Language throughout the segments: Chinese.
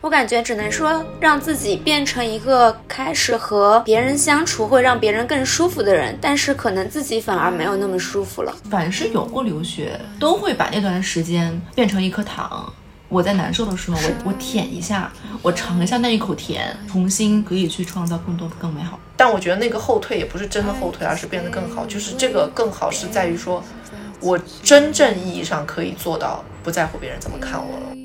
我感觉只能说让自己变成一个开始和别人相处会让别人更舒服的人，但是可能自己反而没有那么舒服了。凡是有过留学，都会把那段时间变成一颗糖。我在难受的时候，我我舔一下，我尝一下那一口甜，重新可以去创造更多的更美好。但我觉得那个后退也不是真的后退，而是变得更好。就是这个更好是在于说，我真正意义上可以做到不在乎别人怎么看我了。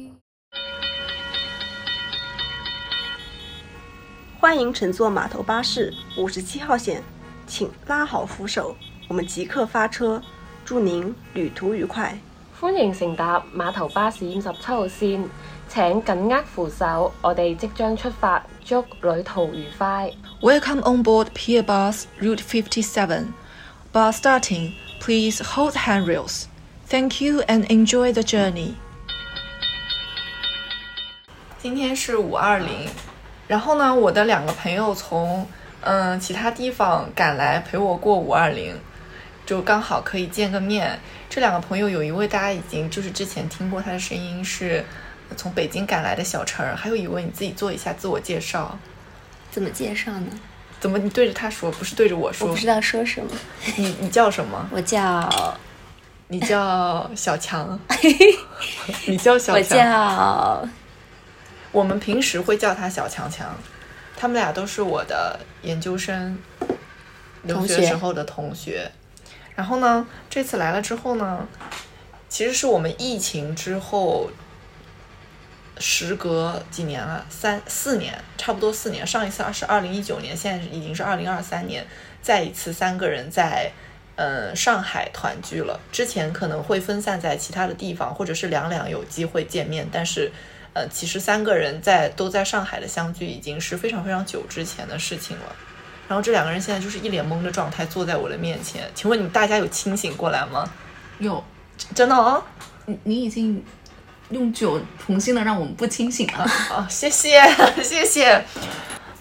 欢迎乘坐码头巴士五十七号线，请拉好扶手，我们即刻发车，祝您旅途愉快。歡迎乘搭碼頭巴士五十七號線，請緊握扶手，我哋即將出發，祝旅途愉快。Welcome on board Pier Bus Route 57. Bus starting, please hold handrails. Thank you and enjoy the journey. 今天是五二零，然后呢，我的两个朋友从嗯其他地方赶来陪我过五二零，就刚好可以见个面。这两个朋友有一位大家已经就是之前听过他的声音，是从北京赶来的小陈儿，还有一位你自己做一下自我介绍。怎么介绍呢？怎么你对着他说，不是对着我说？我不知道说什么。你你叫什么？我叫你叫小强，你叫小我强。叫我们平时会叫他小强强，他们俩都是我的研究生留同学学时候的同学。然后呢，这次来了之后呢，其实是我们疫情之后，时隔几年了，三四年，差不多四年。上一次是二零一九年，现在已经是二零二三年，再一次三个人在呃上海团聚了。之前可能会分散在其他的地方，或者是两两有机会见面，但是呃，其实三个人在都在上海的相聚已经是非常非常久之前的事情了。然后这两个人现在就是一脸懵的状态坐在我的面前，请问你们大家有清醒过来吗？有，真的哦，你你已经用酒重新的让我们不清醒了。哦，谢谢谢谢。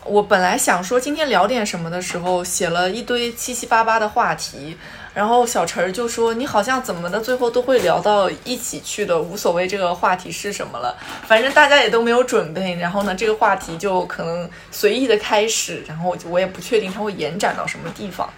我本来想说今天聊点什么的时候，写了一堆七七八八的话题，然后小陈儿就说你好像怎么的，最后都会聊到一起去的，无所谓这个话题是什么了，反正大家也都没有准备，然后呢，这个话题就可能随意的开始，然后我就我也不确定它会延展到什么地方。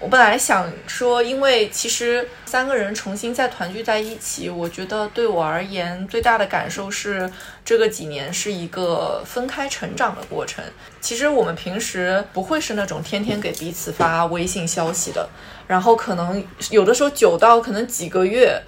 我本来想说，因为其实三个人重新再团聚在一起，我觉得对我而言最大的感受是，这个几年是一个分开成长的过程。其实我们平时不会是那种天天给彼此发微信消息的，然后可能有的时候久到可能几个月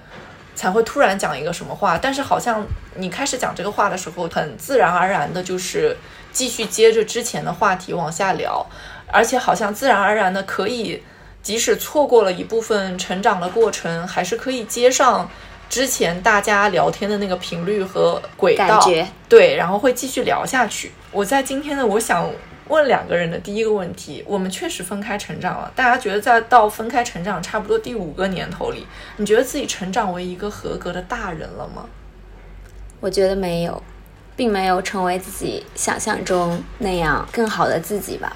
才会突然讲一个什么话，但是好像你开始讲这个话的时候，很自然而然的就是继续接着之前的话题往下聊，而且好像自然而然的可以。即使错过了一部分成长的过程，还是可以接上之前大家聊天的那个频率和轨道，对，然后会继续聊下去。我在今天呢，我想问两个人的第一个问题：我们确实分开成长了，大家觉得在到分开成长差不多第五个年头里，你觉得自己成长为一个合格的大人了吗？我觉得没有，并没有成为自己想象中那样更好的自己吧。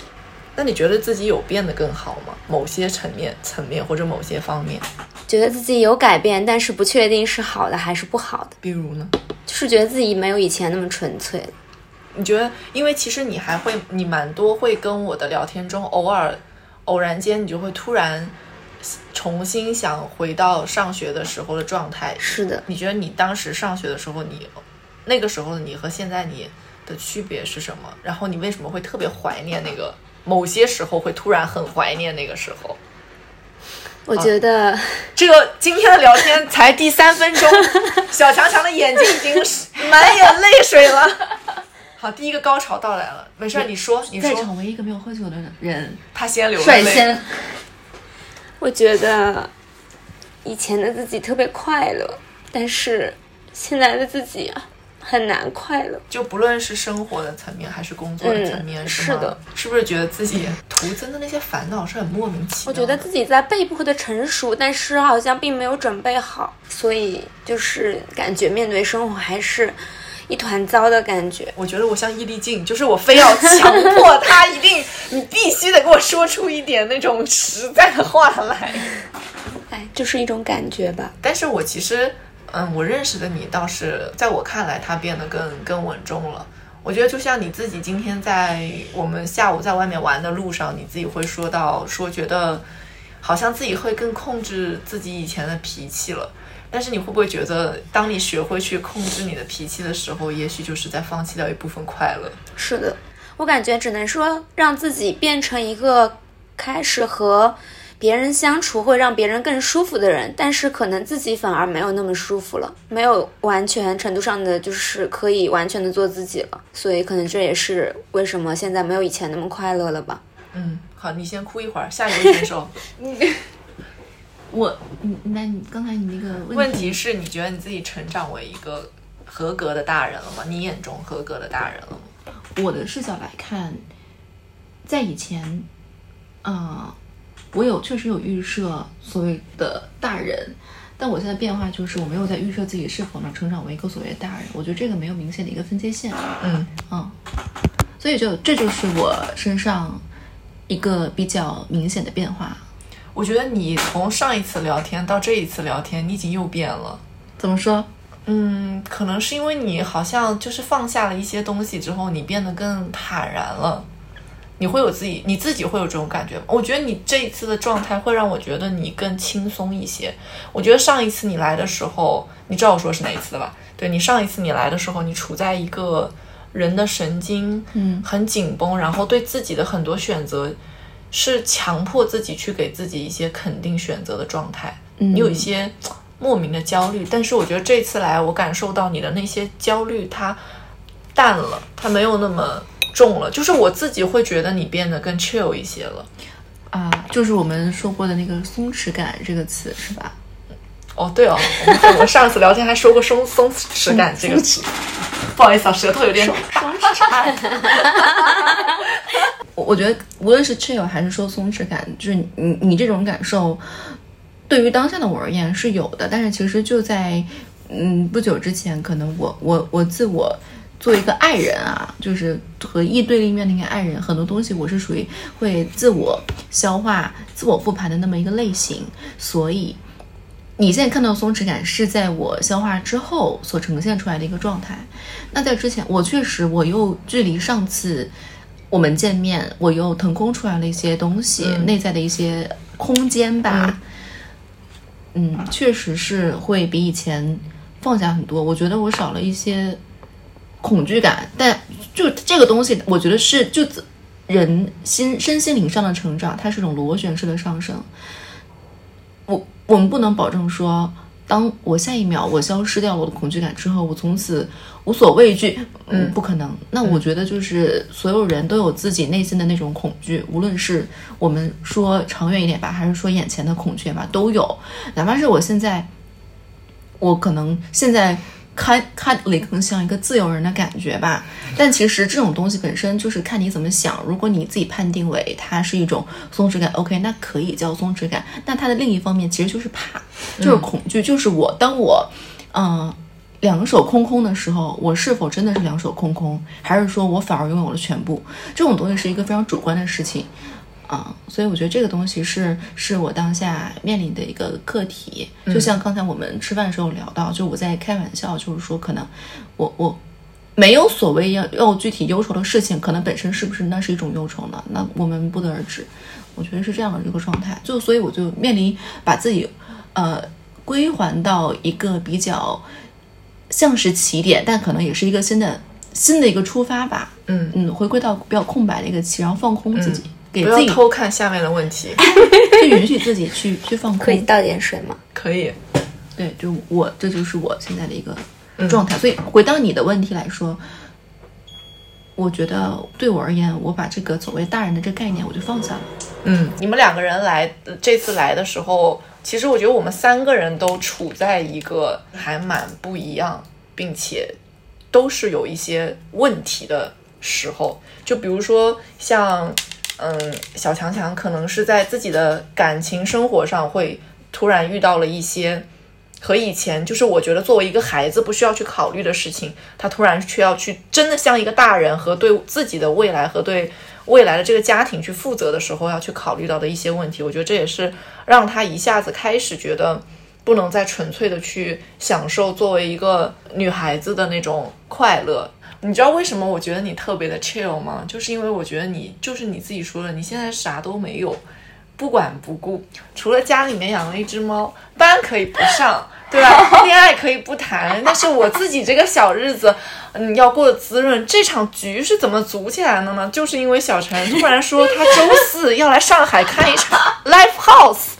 那你觉得自己有变得更好吗？某些层面、层面或者某些方面，觉得自己有改变，但是不确定是好的还是不好的，比如呢？就是觉得自己没有以前那么纯粹了。你觉得，因为其实你还会，你蛮多会跟我的聊天中，偶尔偶然间，你就会突然重新想回到上学的时候的状态。是的，你觉得你当时上学的时候，你那个时候的你和现在你的区别是什么？然后你为什么会特别怀念那个？某些时候会突然很怀念那个时候。我觉得、这个今天的聊天才第三分钟，小强强的眼睛已经是满眼泪水了。好，第一个高潮到来了，没事儿，你说，你说，在场唯一个没有喝酒的人，他先流泪。率先我觉得以前的自己特别快乐，但是现在的自己啊很难快乐。就不论是生活的层面还是工作的层面，嗯是是的，是不是觉得自己徒增的那些烦恼是很莫名其妙？我觉得自己在被迫的成熟，但是好像并没有准备好，所以就是感觉面对生活还是一团糟的感觉。我觉得我像易立竞，就是我非要强迫他一定，你必须得给我说出一点那种实在的话来。哎，就是一种感觉吧。但是我其实，嗯，我认识的你倒是在我看来，他变得更更稳重了。我觉得就像你自己今天在我们下午在外面玩的路上，你自己会说到说觉得好像自己会更控制自己以前的脾气了。但是你会不会觉得，当你学会去控制你的脾气的时候，也许就是在放弃掉一部分快乐？是的，我感觉只能说让自己变成一个开始和别人相处会让别人更舒服的人，但是可能自己反而没有那么舒服了，没有完全程度上的就是可以完全的做自己了，所以可能这也是为什么现在没有以前那么快乐了吧。嗯，好，你先哭一会儿，下一位选手。我，嗯，那你刚才你那个问问题是你觉得你自己成长为一个合格的大人了吗？你眼中合格的大人了吗？我的视角来看，在以前，啊、我有确实有预设所谓的大人，但我现在变化就是我没有在预设自己是否能成长为一个所谓的大人，我觉得这个没有明显的一个分界线，嗯嗯，所以就这就是我身上一个比较明显的变化。我觉得你从上一次聊天到这一次聊天，你已经又变了。怎么说？嗯，可能是因为你好像就是放下了一些东西之后，你变得更坦然了。你会有自己，你自己会有这种感觉吗？我觉得你这一次的状态会让我觉得你更轻松一些。我觉得上一次你来的时候，你知道我说是哪一次的吧？对你上一次你来的时候，你处在一个人的神经嗯很紧绷，然后对自己的很多选择是强迫自己去给自己一些肯定选择的状态。嗯你有一些莫名的焦虑，但是我觉得这次来，我感受到你的那些焦虑它淡了，它没有那么重了，就是我自己会觉得你变得更 chill 一些了。啊，就是我们说过的那个松弛感这个词是吧？哦，对哦，我们上次聊天还说过松 松弛感这个词，不好意思啊，舌头有点松弛感 我我觉得无论是 chill 还是说松弛感，就是你你这种感受，对于当下的我而言是有的，但是其实就在嗯不久之前，可能我我我自我作为一个爱人啊，就是和一对立面的一个爱人，很多东西我是属于会自我消化、自我复盘的那么一个类型，所以。你现在看到的松弛感是在我消化之后所呈现出来的一个状态。那在之前，我确实我又距离上次我们见面，我又腾空出来了一些东西，嗯内在的一些空间吧。嗯，确实是会比以前放下很多。我觉得我少了一些恐惧感，但就这个东西，我觉得是就自人心身心灵上的成长，它是一种螺旋式的上升。我我们不能保证说，当我下一秒我消失掉了我的恐惧感之后，我从此无所畏惧，嗯，不可能。那我觉得就是所有人都有自己内心的那种恐惧，无论是我们说长远一点吧，还是说眼前的恐惧吧，都有。哪怕是我现在，我可能现在看看里更像一个自由人的感觉吧，但其实这种东西本身就是看你怎么想。如果你自己判定为它是一种松弛感，OK，那可以叫松弛感。那它的另一方面其实就是怕，就是恐惧，就是我当我，嗯、两手空空的时候，我是否真的是两手空空，还是说我反而拥有了全部？这种东西是一个非常主观的事情。啊、所以我觉得这个东西是是我当下面临的一个课题。就像刚才我们吃饭的时候聊到，就我在开玩笑，就是说可能我我没有所谓要要具体忧愁的事情，可能本身是不是那是一种忧愁呢？那我们不得而知。我觉得是这样的一个状态，就所以我就面临把自己呃归还到一个比较像是起点，但可能也是一个新的新的一个出发吧。嗯嗯，回归到比较空白的一个期，然后放空自己，给不自己要偷看下面的问题，就允许自己去去放空。可以倒点水吗？可以。对，就我这就是我现在的一个嗯状态。所以回到你的问题来说，我觉得对我而言，我把这个所谓大人的这个概念我就放下了。嗯，你们两个人来呃这次来的时候，其实我觉得我们三个人都处在一个还蛮不一样，并且都是有一些问题的时候。就比如说像，嗯，小强强可能是在自己的感情生活上会突然遇到了一些和以前就是我觉得作为一个孩子不需要去考虑的事情，他突然却要去真的像一个大人和对自己的未来和对未来的这个家庭去负责的时候要去考虑到的一些问题。我觉得这也是让他一下子开始觉得不能再纯粹的去享受作为一个女孩子的那种快乐。你知道为什么我觉得你特别的 chill 吗？就是因为我觉得你就是你自己说的，你现在啥都没有，不管不顾，除了家里面养了一只猫，班可以不上，对吧？恋爱可以不谈，但是我自己这个小日子，嗯，要过得滋润。这场局是怎么组起来的呢？就是因为小陈突然说他周四要来上海看一场 live house，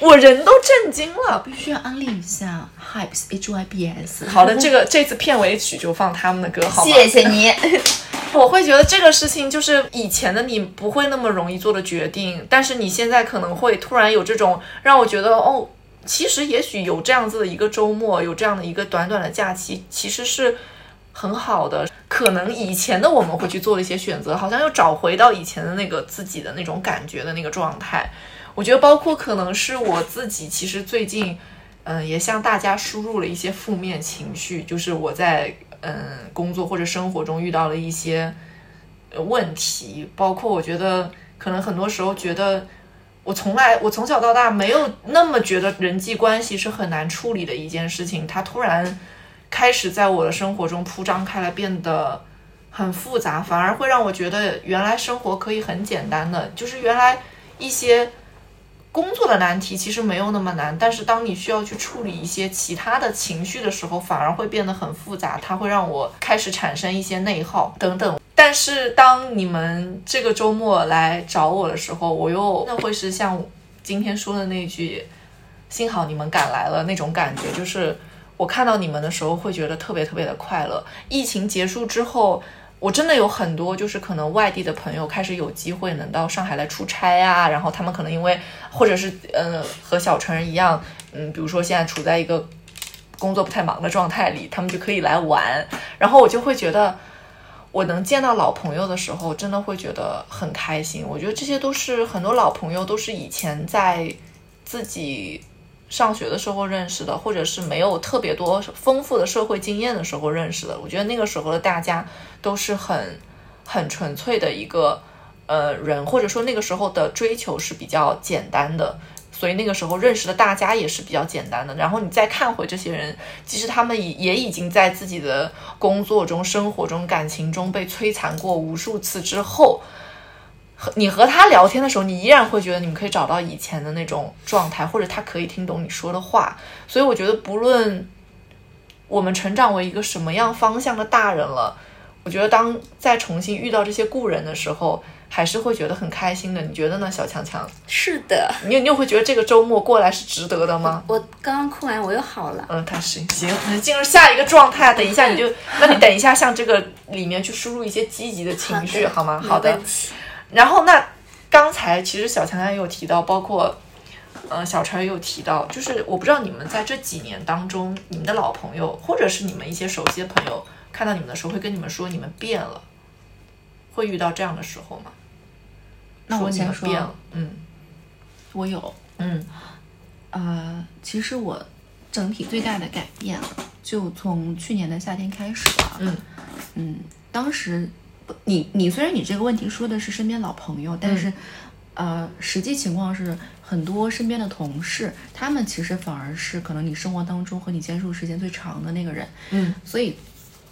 我人都震惊了。必须要安利一下 Hypes H Y B S。好的，这个这次片尾曲就放他们的歌，好吗？谢谢你。我会觉得这个事情就是以前的你不会那么容易做的决定，但是你现在可能会突然有这种让我觉得哦，其实也许有这样子的一个周末，有这样的一个短短的假期，其实是很好的。可能以前的我们会去做一些选择，好像又找回到以前的那个自己的那种感觉的那个状态。我觉得包括可能是我自己，其实最近嗯也向大家输入了一些负面情绪，就是我在。嗯，工作或者生活中遇到了一些问题，包括我觉得可能很多时候觉得我从来我从小到大没有那么觉得人际关系是很难处理的一件事情，它突然开始在我的生活中铺张开来，变得很复杂，反而会让我觉得原来生活可以很简单的，就是原来一些。工作的难题其实没有那么难，但是当你需要去处理一些其他的情绪的时候，反而会变得很复杂。它会让我开始产生一些内耗等等。但是当你们这个周末来找我的时候，我又那会是像今天说的那句“幸好你们赶来了”那种感觉，就是我看到你们的时候会觉得特别特别的快乐。疫情结束之后。我真的有很多，就是可能外地的朋友开始有机会能到上海来出差啊，然后他们可能因为，或者是呃和小陈一样，嗯，比如说现在处在一个工作不太忙的状态里，他们就可以来玩，然后我就会觉得，我能见到老朋友的时候，真的会觉得很开心。我觉得这些都是很多老朋友都是以前在自己。上学的时候认识的，或者是没有特别多丰富的社会经验的时候认识的，我觉得那个时候的大家都是很很纯粹的一个呃人，或者说那个时候的追求是比较简单的，所以那个时候认识的大家也是比较简单的。然后你再看回这些人，其实他们也也已经在自己的工作中、生活中、感情中被摧残过无数次之后。和你和他聊天的时候，你依然会觉得你们可以找到以前的那种状态，或者他可以听懂你说的话。所以我觉得，不论我们成长为一个什么样方向的大人了，我觉得当再重新遇到这些故人的时候，还是会觉得很开心的。你觉得呢，小强强？是的，你你又会觉得这个周末过来是值得的吗？我刚刚哭完，我又好了。嗯，他是行，进入下一个状态。等一下你就，那你等一下向这个里面去输入一些积极的情绪，好吗？好的。然后那刚才其实小强强也有提到，包括呃小陈也有提到，就是我不知道你们在这几年当中，你们的老朋友或者是你们一些熟悉的朋友看到你们的时候，会跟你们说你们变了，会遇到这样的时候吗？那我先说，嗯，我有，嗯，呃，其实我整体最大的改变就从去年的夏天开始了，嗯嗯，当时。你你虽然你这个问题说的是身边老朋友，但是，呃，实际情况是很多身边的同事，他们其实反而是可能你生活当中和你接触时间最长的那个人。嗯，所以，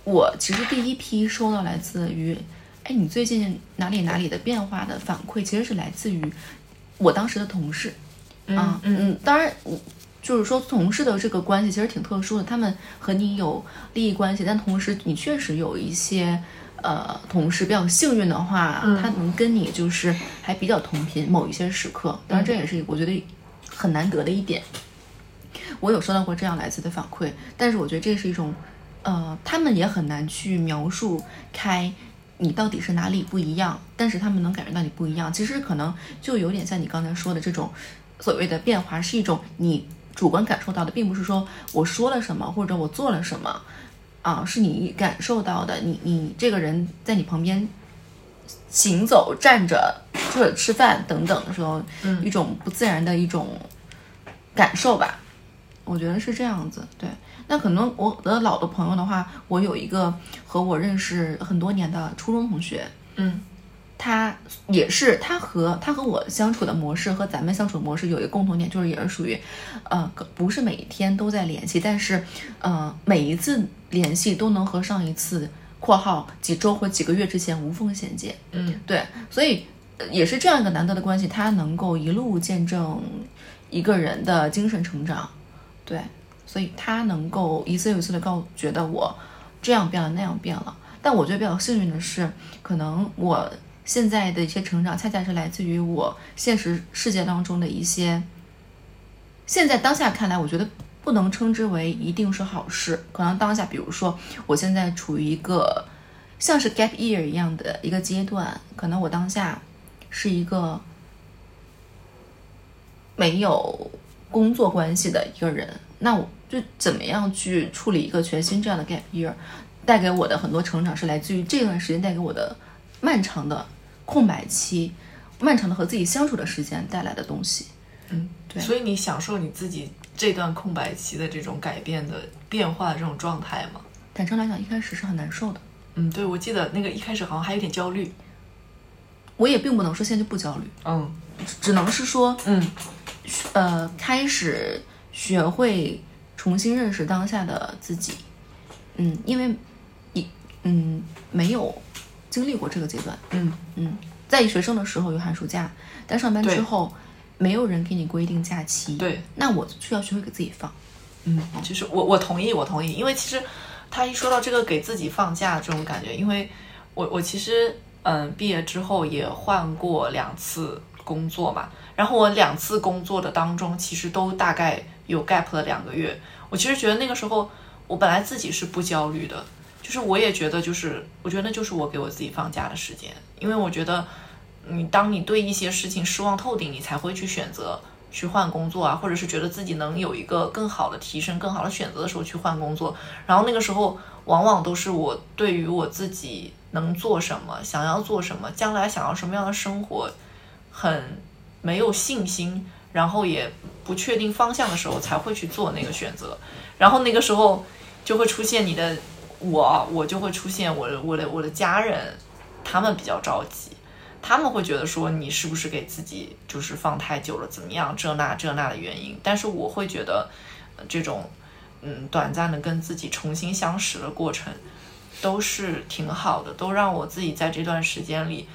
我其实第一批收到来自于，哎，你最近哪里哪里的变化的反馈，其实是来自于我当时的同事。嗯嗯，当然，就是说同事的这个关系其实挺特殊的，他们和你有利益关系，但同时你确实有一些。呃，同事比较幸运的话，他能跟你就是还比较同频某一些时刻，当然这也是我觉得很难得的一点。我有收到过这样来自的反馈，但是我觉得这是一种，呃，他们也很难去描述开你到底是哪里不一样，但是他们能感觉到你不一样。其实可能就有点像你刚才说的这种所谓的变化，是一种你主观感受到的，并不是说我说了什么或者我做了什么。啊，是你感受到的，你你这个人在你旁边行走、站着或者吃饭等等的时候，嗯，一种不自然的一种感受吧，我觉得是这样子。对，那可能我的老的朋友的话，我有一个和我认识很多年的初中同学，嗯。他也是，他和他和我相处的模式和咱们相处模式有一个共同点，就是也是属于，呃，不是每天都在联系，但是，呃，每一次联系都能和上一次括号几周或几个月之前无缝衔接。嗯，对，所以呃也是这样一个难得的关系，他能够一路见证一个人的精神成长。对，所以他能够一次又一次的告觉得我这样变了那样变了。但我觉得比较幸运的是，可能我现在的一些成长，恰恰是来自于我现实世界当中的一些，现在当下看来，我觉得不能称之为一定是好事。可能当下，比如说我现在处于一个像是 gap year 一样的一个阶段，可能我当下是一个没有工作关系的一个人，那我就怎么样去处理一个全新这样的 gap year，带给我的很多成长是来自于这段时间带给我的漫长的空白期，漫长的和自己相处的时间带来的东西。嗯，对所以你享受你自己这段空白期的这种改变的变化的这种状态吗？坦诚来讲，一开始是很难受的，嗯，对，我记得那个一开始好像还有点焦虑。我也并不能说现在就不焦虑，嗯只能是说，嗯呃，开始学会重新认识当下的自己。嗯，因为一嗯没有经历过这个阶段，嗯嗯，在学生的时候有寒暑假，但上班之后没有人给你规定假期，对，那我需要学会给自己放。嗯，就是我我同意，我同意，因为其实他一说到这个给自己放假这种感觉，因为我我其实嗯毕业之后也换过两次工作嘛，然后我两次工作的当中，其实都大概有 gap 了两个月。我其实觉得那个时候我本来自己是不焦虑的，就是我也觉得就是我觉得那就是我给我自己放假的时间，因为我觉得你当你对一些事情失望透顶，你才会去选择去换工作啊，或者是觉得自己能有一个更好的提升、更好的选择的时候去换工作。然后那个时候，往往都是我对于我自己能做什么、想要做什么、将来想要什么样的生活，很没有信心，然后也不确定方向的时候，才会去做那个选择。然后那个时候就会出现你的我，我就会出现我的我的我的家人，他们比较着急。他们会觉得说你是不是给自己就是放太久了，怎么样这那这那的原因，但是我会觉得，这种嗯短暂的跟自己重新相识的过程，都是挺好的，都让我自己在这段时间里，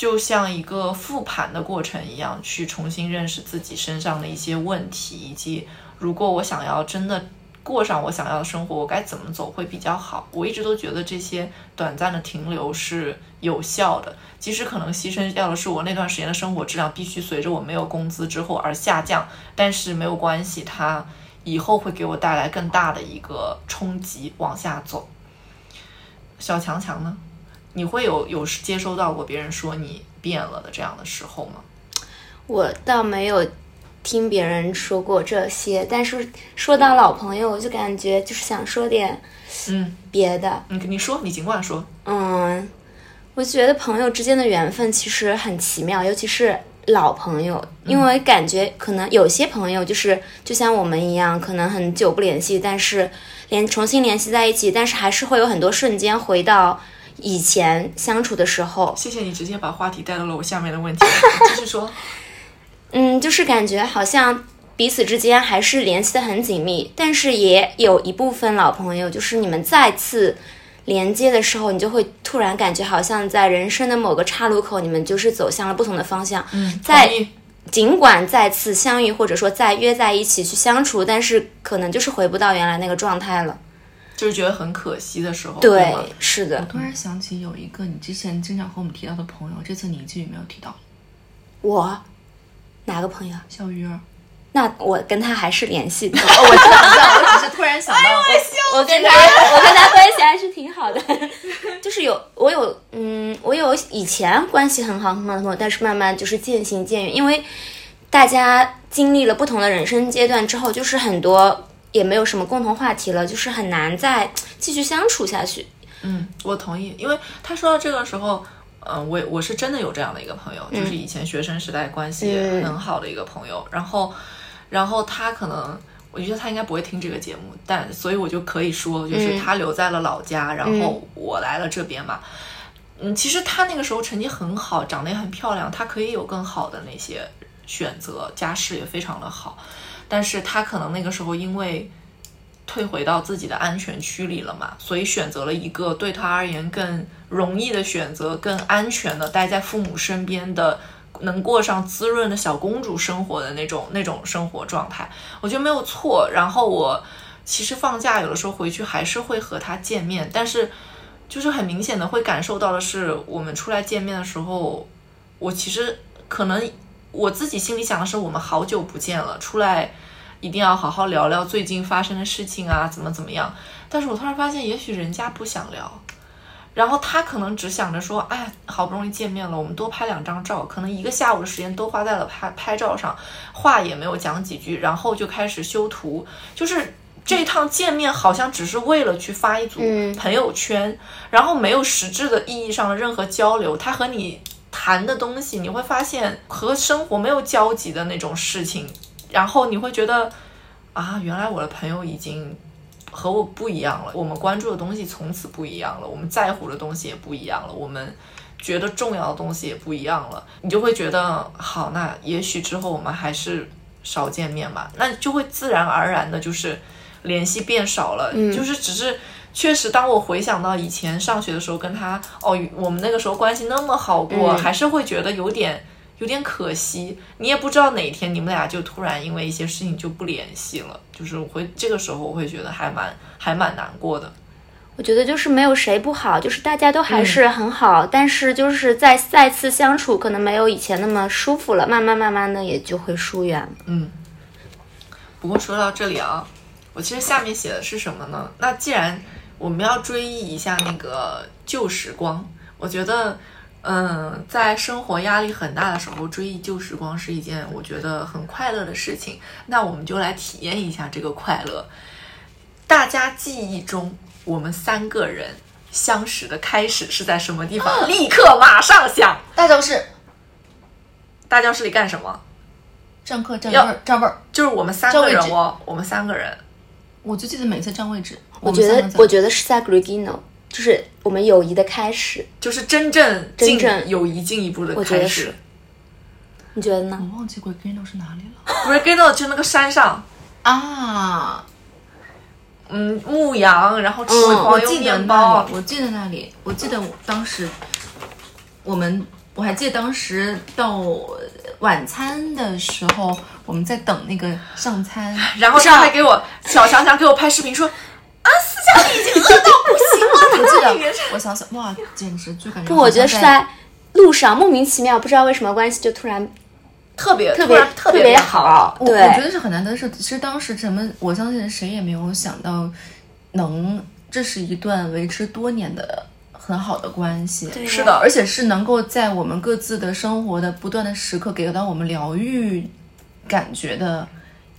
就像一个复盘的过程一样，去重新认识自己身上的一些问题，以及如果我想要真的过上我想要的生活，我该怎么走会比较好。我一直都觉得这些短暂的停留是有效的，即使可能牺牲掉的是我那段时间的生活质量必须随着我没有工资之后而下降，但是没有关系，它以后会给我带来更大的一个冲击，往下走。小强强呢？你会有有接收到过别人说你变了的这样的时候吗？我倒没有听别人说过这些，但是说到老朋友，我就感觉就是想说点嗯别的。嗯，你说，你尽管说。嗯，我觉得朋友之间的缘分其实很奇妙，尤其是老朋友，因为感觉可能有些朋友就是就像我们一样，可能很久不联系，但是连重新联系在一起，但是还是会有很多瞬间回到以前相处的时候。谢谢你直接把话题带到了我下面的问题，继续说。嗯，就是感觉好像彼此之间还是联系的很紧密，但是也有一部分老朋友，就是你们再次连接的时候，你就会突然感觉好像在人生的某个岔路口，你们就是走向了不同的方向。嗯，在尽管再次相遇，或者说再约在一起去相处，但是可能就是回不到原来那个状态了。就是觉得很可惜的时候，对吗，是的我，突然想起有一个你之前经常和我们提到的朋友，这次你一句也没有提到，我哪个朋友啊？小鱼儿。那我跟他还是联系的。哦，我知道，我知道，我只是突然想到，我跟他，我跟他关系还是挺好的，就是有我有嗯，我有以前关系很好很好的朋友，但是慢慢就是渐行渐远，因为大家经历了不同的人生阶段之后，就是很多也没有什么共同话题了，就是很难再继续相处下去。嗯，我同意，因为他说到这个时候，嗯、我我是真的有这样的一个朋友，就是以前学生时代关系嗯很好的一个朋友，然后，然后他可能。我觉得他应该不会听这个节目，但所以我就可以说，就是他留在了老家，然后我来了这边嘛。嗯，其实他那个时候成绩很好，长得也很漂亮，他可以有更好的那些选择，家世也非常的好，但是他可能那个时候因为退回到自己的安全区里了嘛，所以选择了一个对他而言更容易的选择，更安全的待在父母身边的，能过上滋润的小公主生活的那种那种生活状态，我觉得没有错。然后我其实放假有的时候回去还是会和他见面，但是就是很明显的会感受到的是，我们出来见面的时候，我其实可能我自己心里想的是，我们好久不见了，出来。一定要好好聊聊最近发生的事情啊，怎么怎么样？但是我突然发现，也许人家不想聊，然后他可能只想着说，哎，好不容易见面了，我们多拍两张照，可能一个下午的时间都花在了拍拍照上，话也没有讲几句，然后就开始修图，就是这趟见面好像只是为了去发一组朋友圈，然后没有实质的意义上的任何交流，他和你谈的东西，你会发现和生活没有交集的那种事情。然后你会觉得，啊，原来我的朋友已经和我不一样了，我们关注的东西从此不一样了，我们在乎的东西也不一样了，我们觉得重要的东西也不一样了，你就会觉得，好，那也许之后我们还是少见面吧，那就会自然而然的就是联系变少了，就是只是确实，当我回想到以前上学的时候跟他，哦，我们那个时候关系那么好过，还是会觉得有点。有点可惜，你也不知道哪一天你们俩就突然因为一些事情就不联系了，就是我会这个时候我会觉得还蛮还蛮难过的。我觉得就是没有谁不好，就是大家都还是很好，但是就是在再次相处可能没有以前那么舒服了，慢慢慢慢的也就会疏远。嗯。不过说到这里啊，我其实下面写的是什么呢？那既然我们要追忆一下那个旧时光，我觉得。嗯，在生活压力很大的时候，追忆旧时光是一件我觉得很快乐的事情。那我们就来体验一下这个快乐。大家记忆中，我们三个人相识的开始是在什么地方？立刻马上想，大教室。大教室里干什么？上课占位儿，占位儿。就是我们三个人哦，我们三个人。我就记得每次占位置。我觉得，我觉得是在 Gregino，。就是我们友谊的开始，就是真正真正友谊进一步的开始。你觉得呢？我忘记 Gregino 是哪里了。Grigino 就那个山上啊，嗯，牧羊，然后吃黄油面包。我记得那里，我记得当时我们，我还记得当时到晚餐的时候，我们在等那个上餐，然后他还给我小强强给我拍视频说。啊，思佳已经饿到不行了。我记得，我想想，哇，简直就感觉。不，我觉得是在路上莫名其妙，不知道为什么关系就突然特别特别特别好。对，我觉得是很难得。是其实当时什么，我相信谁也没有想到，能这是一段维持多年的很好的关系。是的，而且是能够在我们各自的生活的不断的时刻，给到我们疗愈感觉的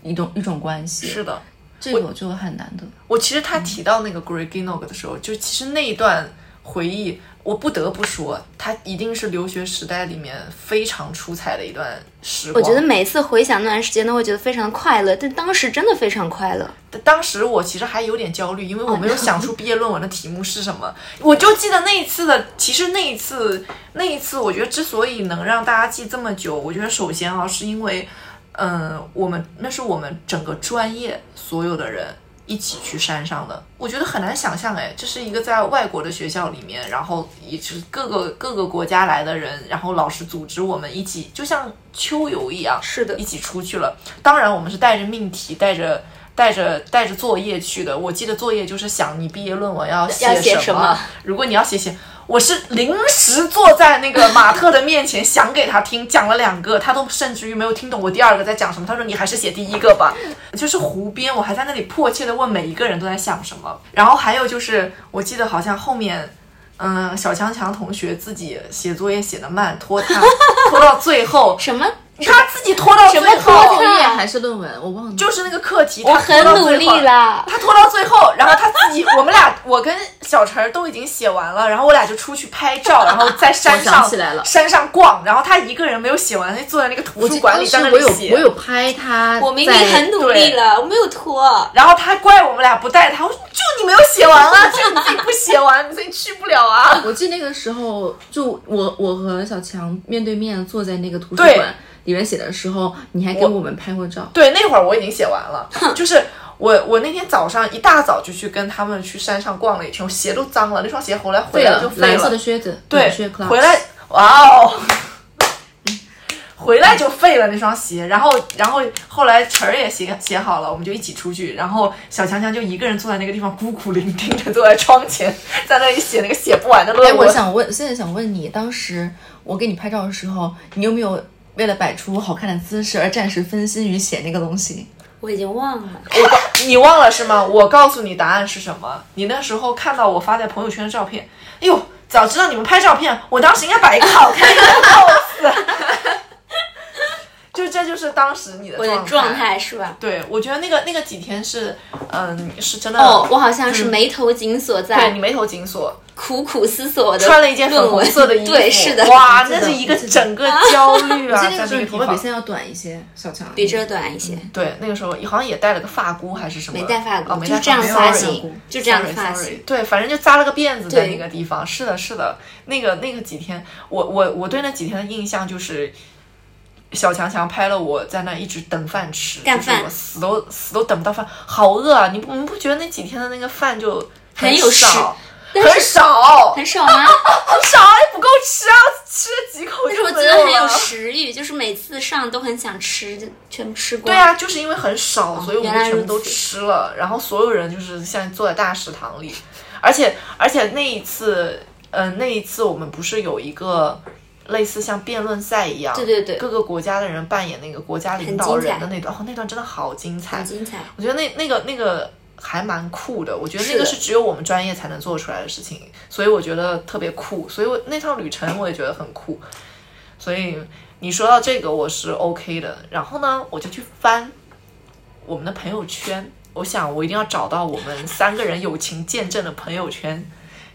一种一种关系。是的。这个就很难得。我其实他提到那个 g r e g i n o g 的时候，就其实那一段回忆，我不得不说，他一定是留学时代里面非常出彩的一段时光。我觉得每次回想那段时间，都会觉得非常快乐。但当时真的非常快乐。当时我其实还有点焦虑，因为我没有想出毕业论文的题目是什么。我就记得那一次的，其实那一次，那一次，我觉得之所以能让大家记这么久，我觉得首先啊，是因为。嗯，我们那是我们整个专业所有的人一起去山上的，我觉得很难想象哎，这是一个在外国的学校里面，然后也是各个各个国家来的人，然后老师组织我们一起，就像秋游一样，是的，一起出去了。当然，我们是带着命题，带着带着带着作业去的。我记得作业就是想你毕业论文要写什么，如果你要写写。我是临时坐在那个马特的面前，想给他听，讲了两个，他都甚至于没有听懂我第二个在讲什么。他说：“你还是写第一个吧。”就是湖边，我还在那里迫切的问每一个人都在想什么。然后还有就是，我记得好像后面，嗯，小强强同学自己写作业写的慢，拖沓 拖到最后什么？他自己拖到最后，作业还是论文，我忘了。就是那个课题，我很努力了。他拖到最后，然后他自己，我们俩，我跟小陈都已经写完了，然后我俩就出去拍照，然后在山上山上逛，然后他一个人没有写完，他坐在那个图书馆里在那里写。我有拍他，我明明很努力了，我没有拖。然后他怪我们俩不带他，我说就你没有写完啊，就你自己不写完，你自己去不了啊。我记得那个时候，就我我和小强面对面坐在那个图书馆。里面写的时候，你还给我们拍过照。对，那会儿我已经写完了，就是我我那天早上一大早就去跟他们去山上逛了一圈，我鞋都脏了，那双鞋后来回来就，废蓝色了。的靴子，对回来，哇哦，回来就废了那双鞋。然后，然后后来词儿也写写好了，我们就一起出去。然后小强强就一个人坐在那个地方孤苦伶仃的坐在窗前，在那里写那个写不完的哎，论文。哎我想问，现在想问你，当时我给你拍照的时候，你有没有为了摆出好看的姿势而暂时分心于写那个东西？我已经忘了。我告你忘了是吗？我告诉你答案是什么。你那时候看到我发在朋友圈的照片，哎呦，早知道你们拍照片，我当时应该摆一个好看的 pose。就这就是当时你的我的状状态是吧？对，我觉得那个那个几天是，嗯，是真的。哦，我好像是眉头紧锁，对在你眉头紧锁，苦苦思索的穿了一件粉红色的衣服，对，是的，哇，那是一个整个焦虑啊，我记得那个时候在那个地方你头发比现。在要短一些，小强。比这短一些，对，那个时候好像也戴了个发箍还是什么，没戴发箍哦，没戴就这样箍发型，就这样的发 sorry 型。对，反正就扎了个辫子在那个地方。是的，是的，那个那个几天，我我我对那几天的印象就是，小强强拍了我在那一直等饭吃，干饭就是我死都死都等不到饭，好饿啊！你不你不觉得那几天的那个饭就很有少，很少，很少吗？很少也不够吃啊，吃了几口但是我觉得很有食欲，就是每次上都很想吃，就全部吃光。对啊，就是因为很少，所以我们全部都吃了。然后所有人就是像坐在大食堂里，而且而且那一次，嗯、那一次我们不是有一个类似像辩论赛一样，对对对。各个国家的人扮演那个国家领导人的那段，哦，那段真的好精彩。很，精彩。我觉得那那个那个还蛮酷的，我觉得那个是只有我们专业才能做出来的事情，所以我觉得特别酷，所以我那趟旅程我也觉得很酷，所以你说到这个我是 OK 的，然后呢，我就去翻我们的朋友圈，我想我一定要找到我们三个人友情见证的朋友圈。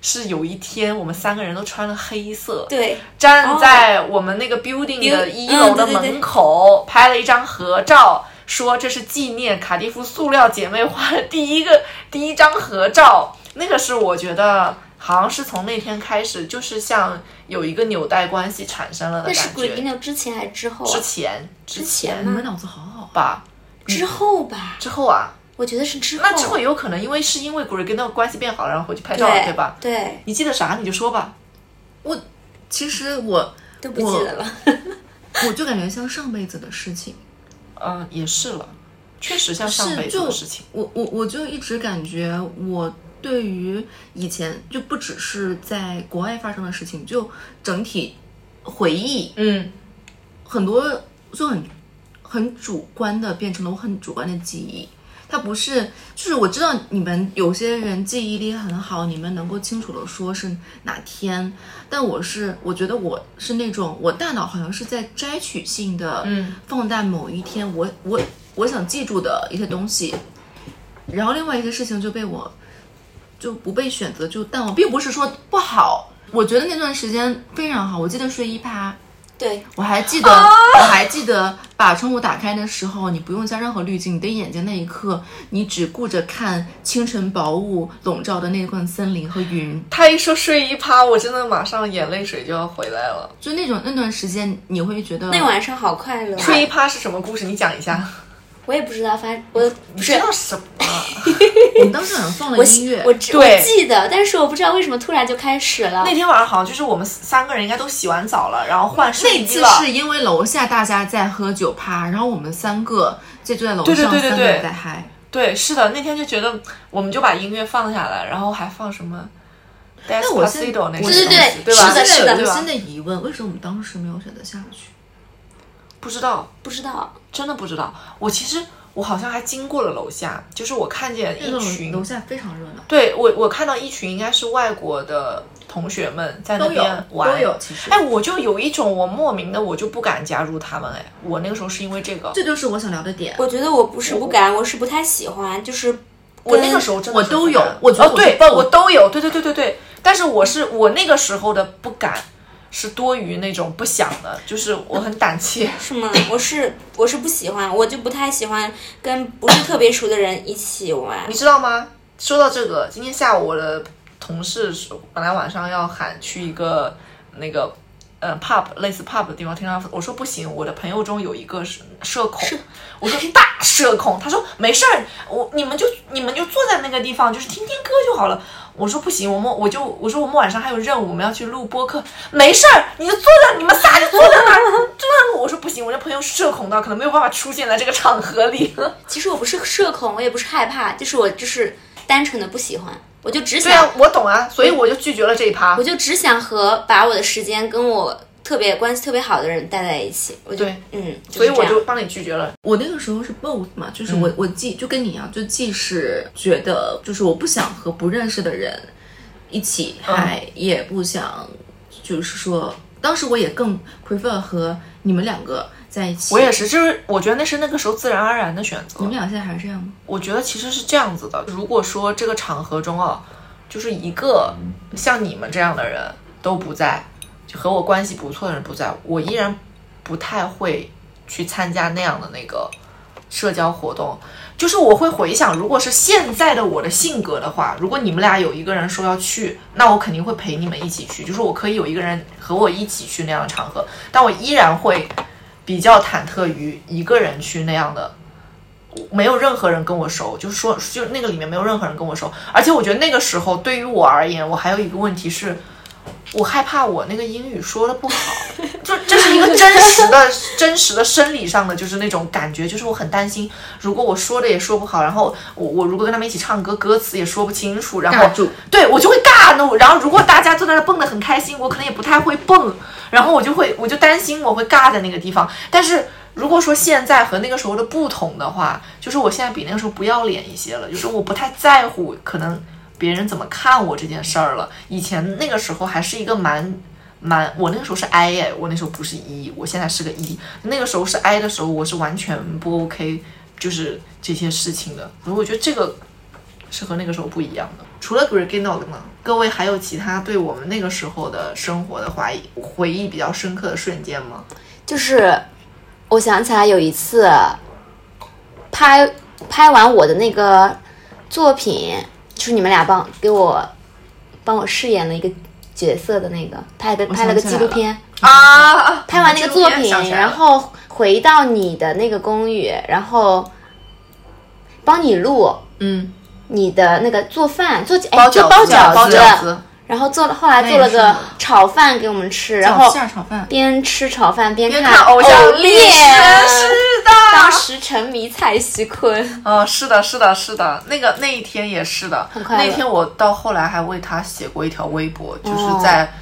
是有一天，我们三个人都穿了黑色，对，站在我们那个 building 的一楼的嗯对对对门口，拍了一张合照，说这是纪念卡蒂夫塑料姐妹花的第一个 第一张合照。那个是我觉得好像是从那天开始，就是像有一个纽带关系产生了的那是感觉。Green 之前还是之后啊之？前之前你们脑子好好啊。吧，之后吧，之后啊，我觉得是之后。那之后也有可能，因为是因为 Greg 跟那个关系变好，然后回去拍照了，对对吧？对，你记得啥你就说吧。我其实我都不记得了。我就感觉像上辈子的事情，嗯，也是了，确实像上辈子的事情。我我我就一直感觉我对于以前就不只是在国外发生的事情，就整体回忆嗯，很多就很很主观的变成了我很主观的记忆。它不是，就是我知道你们有些人记忆力很好，你们能够清楚的说是哪天，但我是我觉得我是那种我大脑好像是在摘取性的嗯放大某一天我我我想记住的一些东西，然后另外一些事情就被我就不被选择就淡忘，并不是说不好，我觉得那段时间非常好，我记得睡一趴。对，我还记得，我还记得把窗户打开的时候，你不用加任何滤镜，你的眼睛那一刻，你只顾着看清晨薄雾笼罩的那片森林和云，他一说睡衣趴，我真的马上眼泪水就要回来了。就那种那段时间，你会觉得那晚上好快乐啊。睡衣趴是什么故事？你讲一下。我也不知道，反我不知道什么？我们当时好像放了音乐，我知对我记得，但是我不知道为什么突然就开始了。那天晚上好像就是我们三个人应该都洗完澡了，然后换睡那次衣了。是因为楼下大家在喝酒趴，然后我们三个在坐在楼对对上，对对对三个人在嗨。对，是的，那天就觉得我们就把音乐放下来，然后还放什么但我现 Despacito 那我些东西，对对对对吧？是的是的对吧有一个新的疑问，为什么我们当时没有选择下去？不知道，不知道，真的不知道。我其实我好像还经过了楼下，就是我看见一群楼下非常热闹，对我，我看到一群应该是外国的同学们在那边玩，都有。其实，哎，我就有一种我莫名的，我就不敢加入他们。哎，我那个时候是因为这个，这就是我想聊的点。我觉得我不是不敢，我是不太喜欢，就是我那个时候真的我都有我觉得哦，对，我都有，对对对对对。但是我是我那个时候的不敢，是多于那种不想的，就是我很胆怯。是吗？我是我是不喜欢，我就不太喜欢跟不是特别熟的人一起玩你。知道吗？说到这个，今天下午我的同事本来晚上要喊去一个那个。呃 pub 类似 pub 的地方听他，我说不行，我的朋友中有一个是社恐，我说大社恐，他说没事儿，我你们就你们就坐在那个地方，就是听听歌就好了。我说不行，我们我就我说我们晚上还有任务，我们要去录播客，没事儿，你就坐在你们仨就坐在那儿，坐在那。我说不行，我这朋友社恐到可能没有办法出现在这个场合里。其实我不是社恐，我也不是害怕，就是我就是单纯的不喜欢，我就只对啊想，，我懂啊，所以我就拒绝了这一趴我。就只想和把我的时间跟我特别关系特别好的人待在一起。我就对嗯，所以我就帮你拒绝了。我那个时候是 both 嘛，就是我、我既就跟你一样，就既是觉得就是我不想和不认识的人一起嗨，也不想就是说，当时我也更 prefer 和你们两个在一起。我也是，就是我觉得那是那个时候自然而然的选择你。们俩现在还是这样吗？我觉得其实是这样子的，如果说这个场合中啊，就是一个像你们这样的人都不在，就和我关系不错的人不在，我依然不太会去参加那样的那个社交活动。就是我会回想，如果是现在的我的性格的话，如果你们俩有一个人说要去，那我肯定会陪你们一起去。就是我可以有一个人和我一起去那样的场合，但我依然会比较忐忑于一个人去那样的没有任何人跟我熟，就是说，就那个里面没有任何人跟我熟，而且我觉得那个时候对于我而言，我还有一个问题是，我害怕我那个英语说的不好，就这是一个真实的、真实的生理上的，就是那种感觉，就是我很担心，如果我说的也说不好，然后我我如果跟他们一起唱歌，歌词也说不清楚，然后尬住对我就会尬怒，然后如果大家坐在那蹦的很开心，我可能也不太会蹦，然后我就会我就担心我会尬在那个地方。但是如果说现在和那个时候的不同的话，就是我现在比那个时候不要脸一些了，就是我不太在乎可能别人怎么看我这件事儿了。以前那个时候还是一个蛮。蛮，我那个时候是 I 哎，我那时候不是 E，我现在是个 E。那个时候是 I 的时候，我是完全不 OK，就是这些事情的。所以我觉得这个是和那个时候不一样的。除了 Greginog 呢，各位还有其他对我们那个时候的生活的回忆回忆比较深刻的瞬间吗？就是我想起来有一次拍拍完我的那个作品，就是你们俩帮给我帮我饰演了一个角色的那个，拍的拍了个纪录片。啊，拍完那个作品，然后回到你的那个公寓，然后帮你录嗯，你的那个做饭，做哎包饺就包子啊包，饺子，然后做了后来做了个炒饭给我们吃，然后炒饭。边吃炒饭边别看看偶像历恋史，是的，当时沉迷蔡徐坤，哦，是的，是的，是的，那个那一天也是的。快那天我到后来还为他写过一条微博，就是哦。在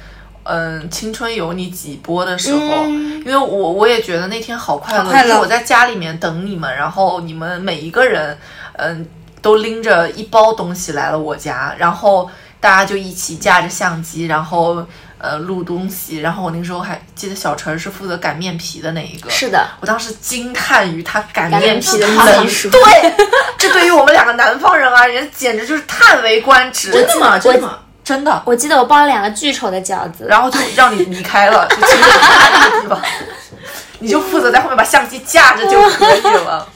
嗯青春有你几播的时候，嗯。因为我我也觉得那天好快乐，好快乐。就是我在家里面等你们，然后你们每一个人嗯都拎着一包东西来了我家，然后大家就一起架着相机，然后。呃，录东西，然后我那个时候还记得小陈儿是负责擀面皮的那一个，是的，我当时惊叹于他擀擀面皮的能技术对，这对于我们两个南方人而言，简直就是叹为观止。真的吗？真的吗？真的。我记得我包了两个巨丑的饺子，然后就让你离开了，就请你离开那个地方，你就负责在后面把相机架着就可以了。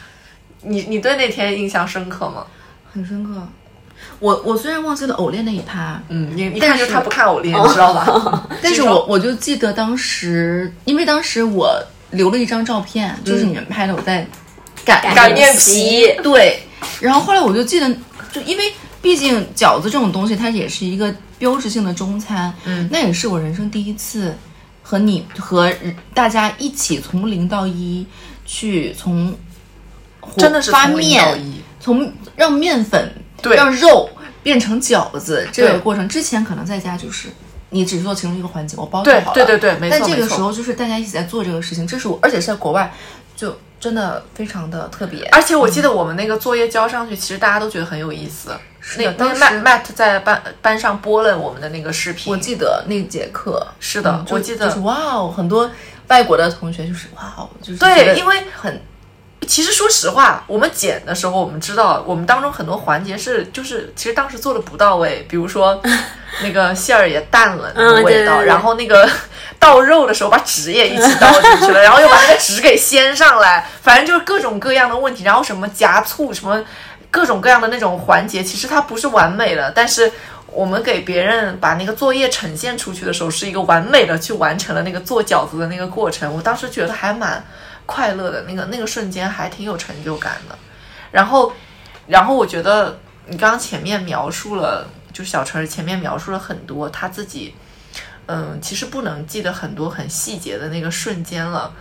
你你对那天印象深刻吗？很深刻。我我虽然忘记了偶练那一趴，嗯，但是看就他不看偶练，你知道吧？但是我我就记得当时，因为当时我留了一张照片，就是你们拍的我在擀擀面皮皮，对，然后后来我就记得，就因为毕竟饺子这种东西，它也是一个标志性的中餐，嗯。那也是我人生第一次和你和大家一起从零到一去从真的是发面，一从让面粉对让肉变成饺子这个对过程，之前可能在家就是。你只做其中一个环节，我包就对好了。对对对没错但这个时候就是大家一起在做这个事情，这是我，而且是在国外，就真的非常的特别。而且我记得我们那个作业交上去，其实大家都觉得很有意思。那的当时 Matt Matt 在班班上播了我们的那个视频，我记得那节课是的嗯我记得就是哇哦，很多外国的同学就是哇哦，就是对，因为很其实说实话，我们剪的时候，我们知道我们当中很多环节是就是其实当时做的不到位，比如说 那个馅儿也淡了那个味道，嗯对对对然后那个 倒肉的时候把纸也一起倒进去了，然后又把那个纸给掀上来，反正就是各种各样的问题，然后什么夹醋什么各种各样的那种环节，其实它不是完美的，但是。我们给别人把那个作业呈现出去的时候，是一个完美的去完成了那个做饺子的那个过程。我当时觉得还蛮快乐的，那个那个瞬间还挺有成就感的。然后，然后我觉得你刚刚前面描述了，就小陈前面描述了很多他自己，嗯，其实不能记得很多很细节的那个瞬间了。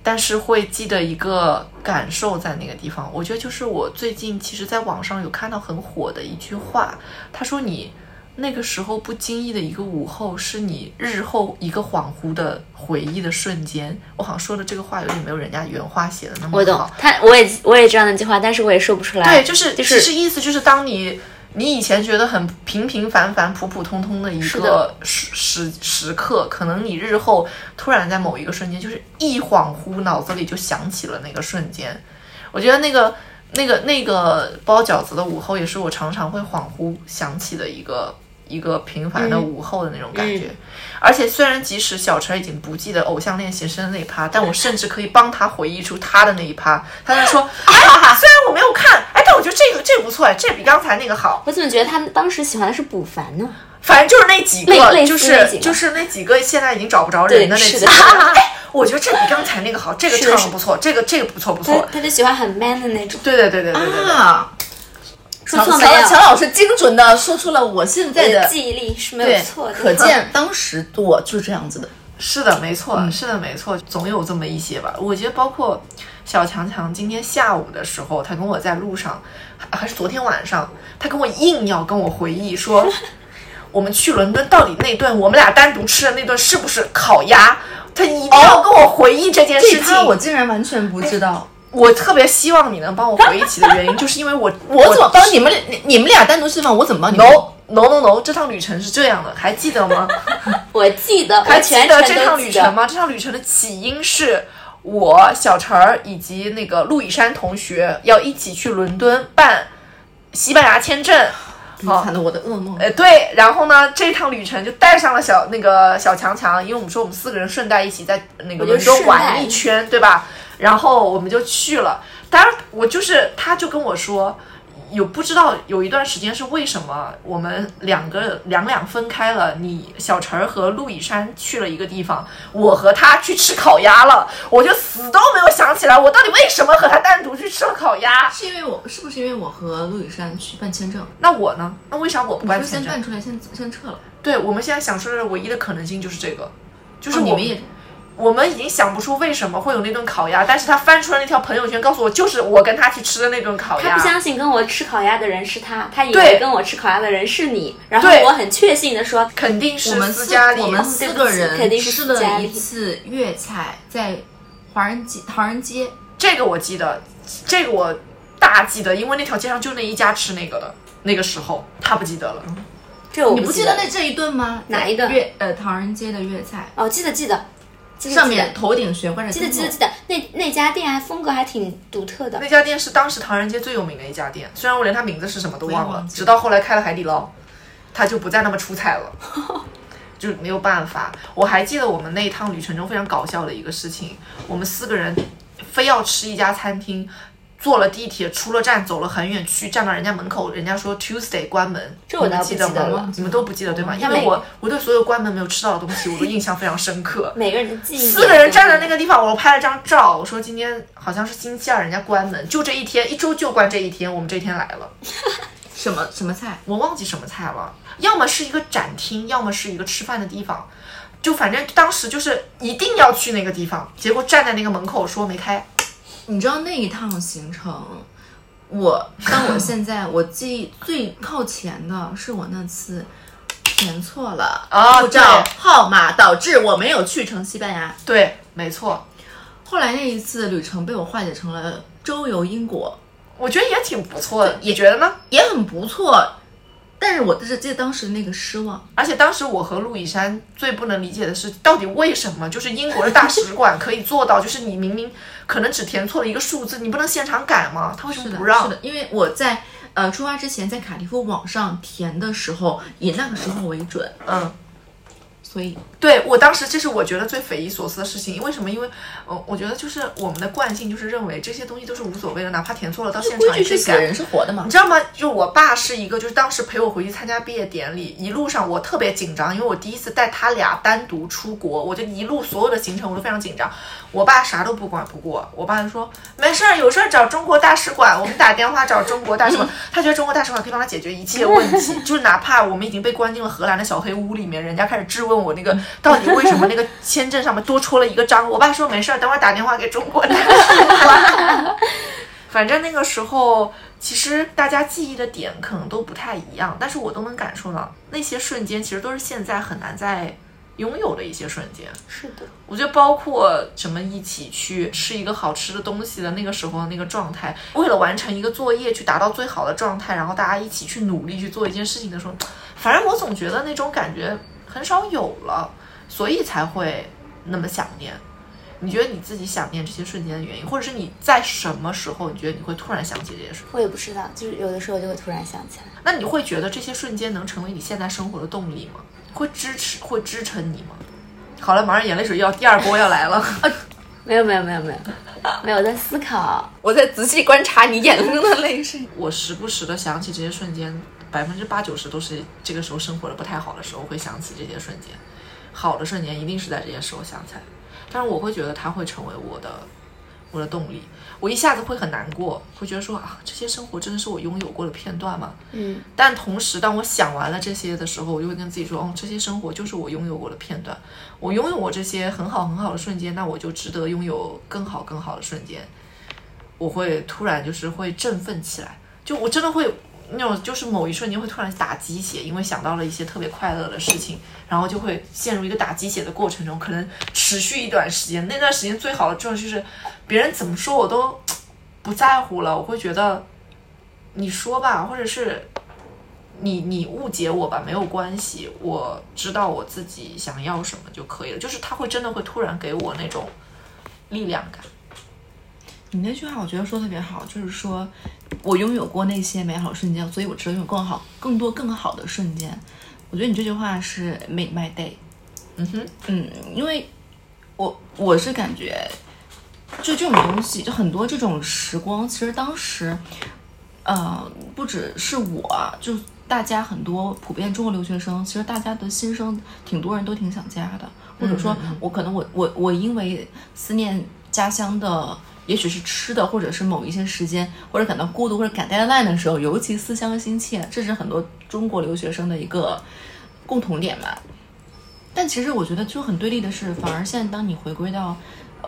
但是会记得一个感受在那个地方，我觉得就是我最近其实在网上有看到很火的一句话，他说你那个时候不经意的一个午后，是你日后一个恍惚的回忆的瞬间。我好像说的这个话有点没有人家原话写的那么好。我懂，他我也我也知道那句话，但是我也说不出来。对，就是就是其实意思就是当你。你以前觉得很平平凡凡、普普通通的一个时时时刻，可能你日后突然在某一个瞬间，就是一恍惚，脑子里就想起了那个瞬间。我觉得那个、那个、那个包饺子的午后，也是我常常会恍惚想起的一个一个平凡的午后的那种感觉。而且虽然即使小陈已经不记得偶像练习生的那一趴，但我甚至可以帮他回忆出他的那一趴。他就说：“ 哎，虽然我没有看，哎，但我觉得这个这个不错，哎，这比刚才那个好。我怎么觉得他当时喜欢的是卜凡呢？反正就是那几个，就是就是那几个现在已经找不着人的那几个。哎，我觉得这比刚才那个好，这个是的是唱的不错，这个这个不错不错。他就喜欢很 man 的那种。对对对对对对对。啊，说错没有？乔乔老师精准的说出了我现在的的记忆力是没有错的。可见当时我就是这样子的。是的，没错，嗯是的，没错，总有这么一些吧。我觉得包括小强强今天下午的时候，他跟我在路上，还还是昨天晚上，他跟我硬要跟我回忆说，我们去伦敦到底那顿我们俩单独吃的那顿是不是烤鸭？他一定要跟我回忆这件事情。这他我竟然完全不知道，我特别希望你能帮我回忆起的原因，就是因为我 我怎么帮你们你你们俩单独吃饭？我怎么帮你们？no no no no，这趟旅程是这样的，还记得吗？我记得，还记得这趟。旅程吗？这趟旅程的起因是我小陈儿以及那个陆以山同学要一起去伦敦办西班牙签证。好惨的我的噩梦。呃，对，然后呢，这趟旅程就带上了小那个小强强，因为我们说我们四个人顺带一起在那个伦敦玩一圈，对吧？然后我们就去了。当然，我就是他就跟我说，有不知道有一段时间是为什么我们两个两两分开了，你小陈儿和陆以山去了一个地方，我和他去吃烤鸭了，我就死都没有想起来，我到底为什么和他单独去吃了烤鸭？是因为我是不是因为我和陆以山去办签证？那我呢？那为啥我不办签证？先办出来，先先撤了。对，我们现在想说的唯一的可能性就是这个，就是你们也我们已经想不出为什么会有那顿烤鸭，但是他翻出来那条朋友圈，告诉我就是我跟他去吃的那顿烤鸭他不。相信跟我吃烤鸭的人是他，他以为跟我吃烤鸭的人是你。然后我很确信的说，肯定是我们四斯嘉丽，我们哦四个人肯定是吃了一次粤菜，在华人街唐人街。这个我记得，这个我大记得，因为那条街上就那一家吃那个的。那个时候他不记得了，这我你不记记得那这一顿吗？哪一顿在粤呃唐人街的粤菜，哦，记得记得，记得上面头顶悬挂着记得记得记得，那那家店还风格还挺独特的那。家店是当时唐人街最有名的一家店，虽然我连它名字是什么都忘了直到后来开了海底捞，它就不再那么出彩了。就没有办法。我还记得我们那一趟旅程中非常搞笑的一个事情，我们四个人非要吃一家餐厅，坐了地铁出了站，走了很远去站到人家门口，人家说 Tuesday 关门，这我倒你们记得吗？你们都不记得对吗？因为我我对所有关门没有吃到的东西，我都印象非常深刻。每个人的记忆四个人站在那个地方，我拍了张照，我说今天好像是星期二，人家关门，就这一天，一周就关这一天，我们这一天来了，什么什么菜？我忘记什么菜了，要么是一个展厅，要么是一个吃饭的地方，就反正当时就是一定要去那个地方，结果站在那个门口说没开，你知道那一趟行程，我 当我现在我记忆最靠前的是我那次填错了啊护照号码，导致我没有去成西班牙。对，没错，后来那一次旅程被我化解成了周游英国，我觉得也挺不错的，你觉得呢？也很不错。但是我是记得当时那个失望，而且当时我和陆以山最不能理解的是，到底为什么就是英国的大使馆可以做到，就是你明明可能只填错了一个数字，你不能现场改吗？他为什，么不让？是的，因为我在呃出发之前在卡迪夫网上填的时候，以那个时候为准，嗯，所所以对我当时，这是我觉得最匪夷所思的事情。因为什么？因为，呃，我觉得就是我们的惯性就是认为这些东西都是无所谓的，哪怕填错了，到现场也是死人是活的嘛你。知道吗？就我爸是一个，就是当时陪我回去参加毕业典礼，一路上我特别紧张，因为我第一次带他俩单独出国，我就一路所有的行程我都非常紧张。我爸啥都不管不顾，我爸就说没事儿，有事儿找中国大使馆，我们打电话找中国大使馆。他觉得中国大使馆可以帮他解决一切问题，就是哪怕我们已经被关进了荷兰的小黑屋里面，人家开始质问我那个到底为什么那个签证上面多戳了一个章，我爸说没事儿，等会儿打电话给中国大使馆。反正那个时候，其实大家记忆的点可能都不太一样，但是我都能感受到那些瞬间，其实都是现在很难再拥有的一些瞬间。是的，我觉得包括什么一起去吃一个好吃的东西的那个时候的那个状态，为了完成一个作业去达到最好的状态，然后大家一起去努力去做一件事情的时候，反正我总觉得那种感觉很少有了，所以才会那么想念。你觉得你自己想念这些瞬间的原因，或者是你在什么时候你觉得你会突然想起这些事？我也不知道，就是有的时候就会突然想起来。那你会觉得这些瞬间能成为你现在生活的动力吗？会支持会支撑你吗？好了，马上眼泪水要第二波要来了。没有没有没有没有没有在思考，我在仔细观察你眼中的泪水。我时不时的想起这些瞬间，百分之八九十都是这个时候生活的不太好的时候会想起这些瞬间，好的瞬间一定是在这些时候想起来。但是我会觉得它会成为我的我的动力，我一下子会很难过，会觉得说啊，这些生活真的是我拥有过的片段吗？嗯，但同时，当我想完了这些的时候，我就会跟自己说，哦，这些生活就是我拥有过的片段，我拥有我这些很好很好的瞬间，那我就值得拥有更好更好的瞬间。我会突然就是会振奋起来，就我真的会那种就是某一瞬间会突然打鸡血，因为想到了一些特别快乐的事情，然后就会陷入一个打鸡血的过程中，可能持续一段时间。那段时间最好的状态就是别人怎么说我都不在乎了，我会觉得你说吧，或者是你你误解我吧，没有关系，我知道我自己想要什么就可以了。就是他会真的会突然给我那种力量感。你那句话我觉得说特别好，就是说我拥有过那些美好瞬间，所以我值得拥有更好、更多、更好的瞬间。我觉得你这句话是 make my day。嗯哼，嗯，因为我我是感觉，就这种东西，就很多这种时光，其实当时，呃，不只是我，就大家很多普遍中国留学生，其实大家的心声，挺多人都挺想家的，或者说我可能我我我因为思念家乡的。也许是吃的，或者是某一些时间，或者感到孤独，或者赶 deadline 的时候，尤其思乡心切，这是很多中国留学生的一个共同点吧。但其实我觉得就很对立的是，反而现在当你回归到，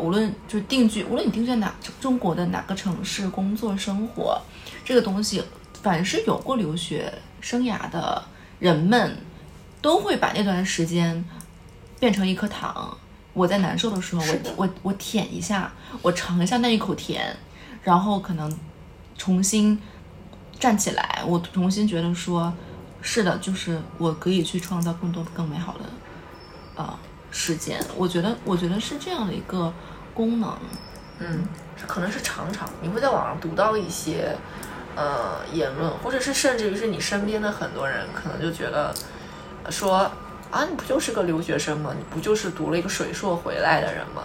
无论就是定居，无论你定居在哪中国的哪个城市工作生活，这个东西，凡是有过留学生涯的人们，都会把那段时间变成一颗糖。我在难受的时候，我我我舔一下，我尝一下那一口甜，然后可能重新站起来，我重新觉得说，是的，就是我可以去创造更多更美好的呃时间。我觉得，我觉得是这样的一个功能。嗯，可能是常常你会在网上读到一些呃言论，或者是甚至于是你身边的很多人，可能就觉得说。啊，你不就是个留学生吗？你不就是读了一个水硕回来的人吗？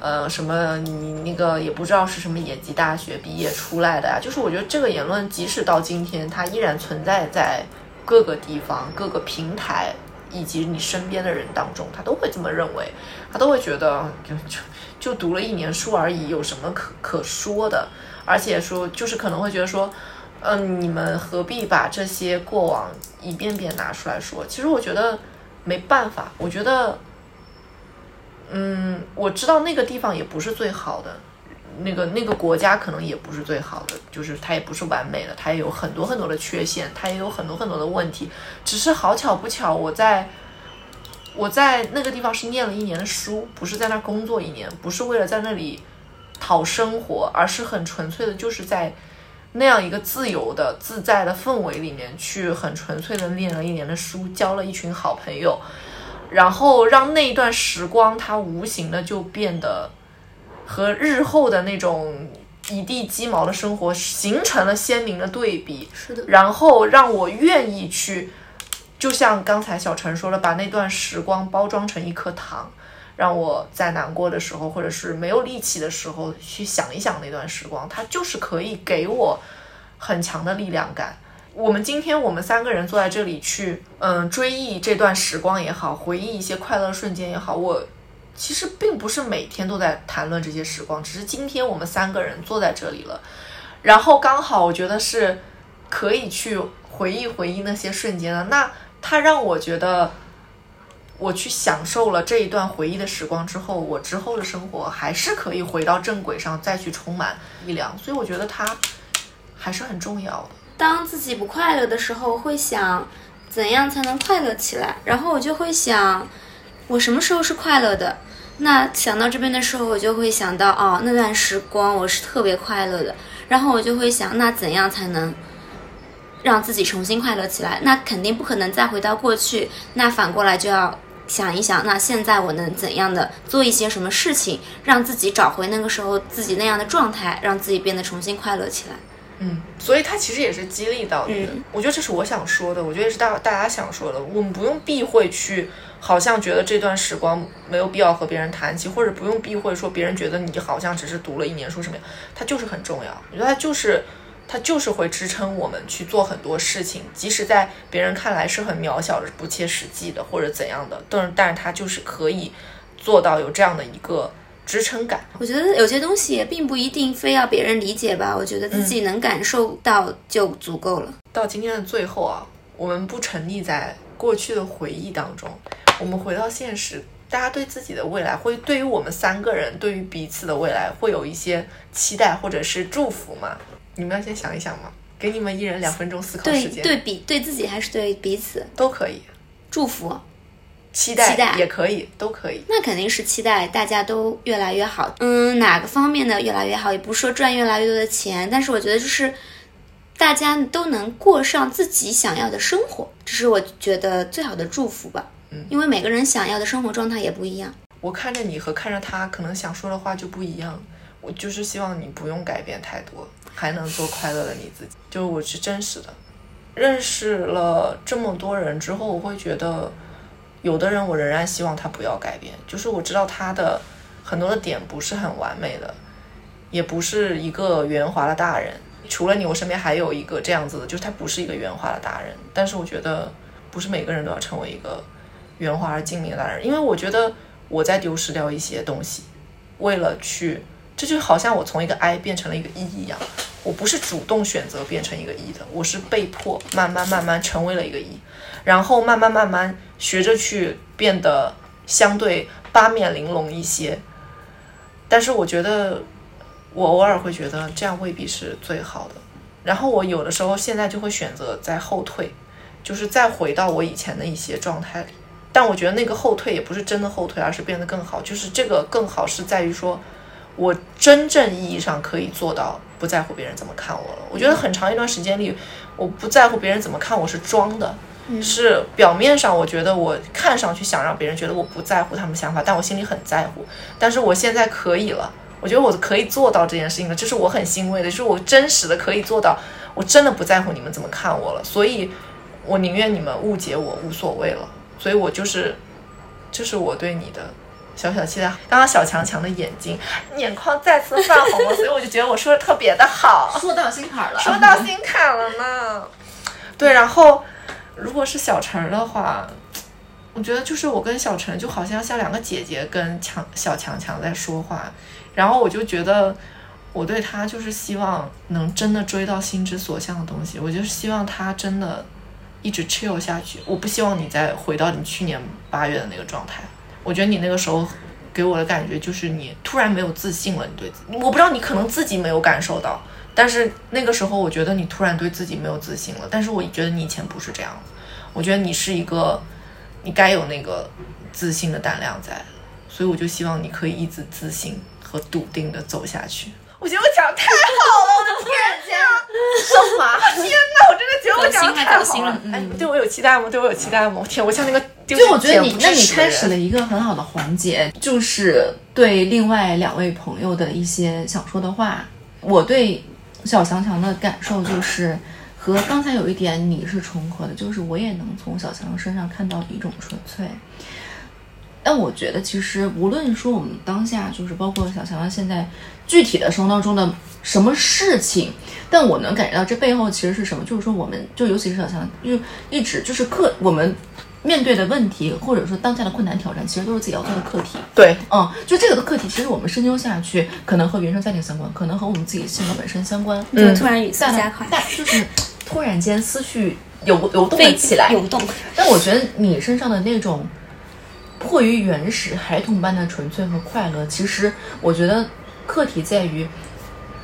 呃，什么你那个也不知道是什么野鸡大学毕业出来的呀？就是我觉得这个言论，即使到今天，它依然存在在各个地方、各个平台以及你身边的人当中，他都会这么认为，他都会觉得就就就读了一年书而已，有什么可可说的？而且说就是可能会觉得说，嗯，你们何必把这些过往一遍遍拿出来说？其实我觉得。没办法，我觉得，嗯，我知道那个地方也不是最好的，那个那个国家可能也不是最好的，就是它也不是完美的，它也有很多很多的缺陷，它也有很多很多的问题。只是好巧不巧，我在我在那个地方是念了一年的书，不是在那工作一年，不是为了在那里讨生活，而是很纯粹的，就是在。那样一个自由的、自在的氛围里面，去很纯粹的念了一年的书，交了一群好朋友，然后让那一段时光，它无形的就变得和日后的那种一地鸡毛的生活形成了鲜明的对比。是的，然后让我愿意去就像刚才小陈说了，把那段时光包装成一颗糖，让我在难过的时候，或者是没有力气的时候，去想一想那段时光，它就是可以给我很强的力量感。我们今天我们三个人坐在这里去，嗯，追忆这段时光也好，回忆一些快乐瞬间也好，我其实并不是每天都在谈论这些时光，只是今天我们三个人坐在这里了，然后刚好我觉得是可以去回忆回忆那些瞬间的。那它让我觉得，我去享受了这一段回忆的时光之后，我之后的生活还是可以回到正轨上，再去充满力量。所以我觉得它还是很重要的。当自己不快乐的时候，会想怎样才能快乐起来，然后我就会想，我什么时候是快乐的？那想到这边的时候，我就会想到，哦，那段时光我是特别快乐的，然后我就会想，那怎样才能让自己重新快乐起来？那肯定不可能再回到过去，那反过来就要想一想，那现在我能怎样的做一些什么事情，让自己找回那个时候自己那样的状态，让自己变得重新快乐起来。嗯，所以它其实也是激励到你的。嗯我觉得这是我想说的，我觉得也是大大家想说的。我们不用避讳去，好像觉得这段时光没有必要和别人谈起，或者不用避讳说别人觉得你好像只是读了一年书什么样，它就是很重要。我觉得它就是，它就是会支撑我们去做很多事情，即使在别人看来是很渺小的、不切实际的或者怎样的，但是但是它就是可以做到有这样的一个支撑感。我觉得有些东西也并不一定非要别人理解吧，我觉得自己能感受到就足够了。到今天的最后啊，我们不沉溺在过去的回忆当中，我们回到现实。大家对自己的未来，会对于我们三个人，对于彼此的未来，会有一些期待或者是祝福吗？你们要先想一想吗？给你们一人两分钟思考对时间，对比对自己还是对彼此都可以，祝福，期待期待也可以，都可以。那肯定是期待大家都越来越好。嗯，哪个方面的越来越好，也不是说赚越来越多的钱，但是我觉得就是大家都能过上自己想要的生活，这是我觉得最好的祝福吧。嗯，因为每个人想要的生活状态也不一样。我看着你和看着他，可能想说的话就不一样。我就是希望你不用改变太多，还能做快乐的你自己。就我是真实的。认识了这么多人之后，我会觉得，有的人我仍然希望他不要改变。就是我知道他的很多的点不是很完美的，也不是一个圆滑的大人。除了你，我身边还有一个这样子的，就是他不是一个圆滑的大人。但是我觉得，不是每个人都要成为一个圆滑而精明的大人，因为我觉得我在丢失掉一些东西，为了去，这就好像我从一个 I 变成了一个 E 一样，我不是主动选择变成一个 E 的，我是被迫慢慢慢慢成为了一个 E，然后慢慢慢慢学着去变得相对八面玲珑一些，但是我觉得我偶尔会觉得这样未必是最好的，然后我有的时候现在就会选择在后退，就是再回到我以前的一些状态里。但我觉得那个后退也不是真的后退，而是变得更好。就是这个更好是在于说，我真正意义上可以做到不在乎别人怎么看我了。我觉得很长一段时间里，我不在乎别人怎么看我是装的，是表面上我觉得我看上去想让别人觉得我不在乎他们想法，但我心里很在乎。但是我现在可以了，我觉得我可以做到这件事情了，这是我很欣慰的，就是我真实的可以做到，我真的不在乎你们怎么看我了，所以我宁愿你们误解我，无所谓了。所以我就是，这是我对你的小小期待。刚刚小强强的眼睛眼眶再次泛红了，所以我就觉得我说的特别的好。说到心坎儿了，说到心坎了呢。对，然后如果是小陈儿的话，我觉得就是我跟小陈就好像像两个姐姐跟强小强强在说话，然后我就觉得我对他就是希望能真的追到心之所向的东西，我就是希望他真的一直 chill 下去，我不希望你再回到你去年八月的那个状态，我觉得你那个时候。给我的感觉就是你突然没有自信了，你对自，我不知道你可能自己没有感受到，但是那个时候，我觉得你突然对自己没有自信了。但是我觉得你以前不是这样，我觉得你是一个，你该有那个自信的胆量在，所以我就希望你可以一直自信和笃定的走下去。我觉得我讲太好了，我的天哪！升华！天哪，我真的觉得我讲的太好了。哎，对我有期待吗？对我有期待吗？我天，我像那个丢就我觉得你那你开始了一个很好的环节，就是对另外两位朋友的一些想说的话。我对小强强的感受就是，和刚才有一点你是重合的，就是我也能从小强身上看到一种纯粹。但我觉得，其实无论说我们当下，就是包括小强现在具体的生活当中的什么事情，但我能感觉到这背后其实是什么，就是说我们就尤其是小强，就一直就是课我们面对的问题，或者说当下的困难挑战，其实都是自己要做的课题。对，嗯，就这个的课题，其实我们深究下去，可能和原生家庭相关，可能和我们自己性格本身相关。就突然语速大加快，但就是突然间思绪游游动了起来，游动。但我觉得你身上的那种迫于原始孩童般的纯粹和快乐，其实我觉得课题在于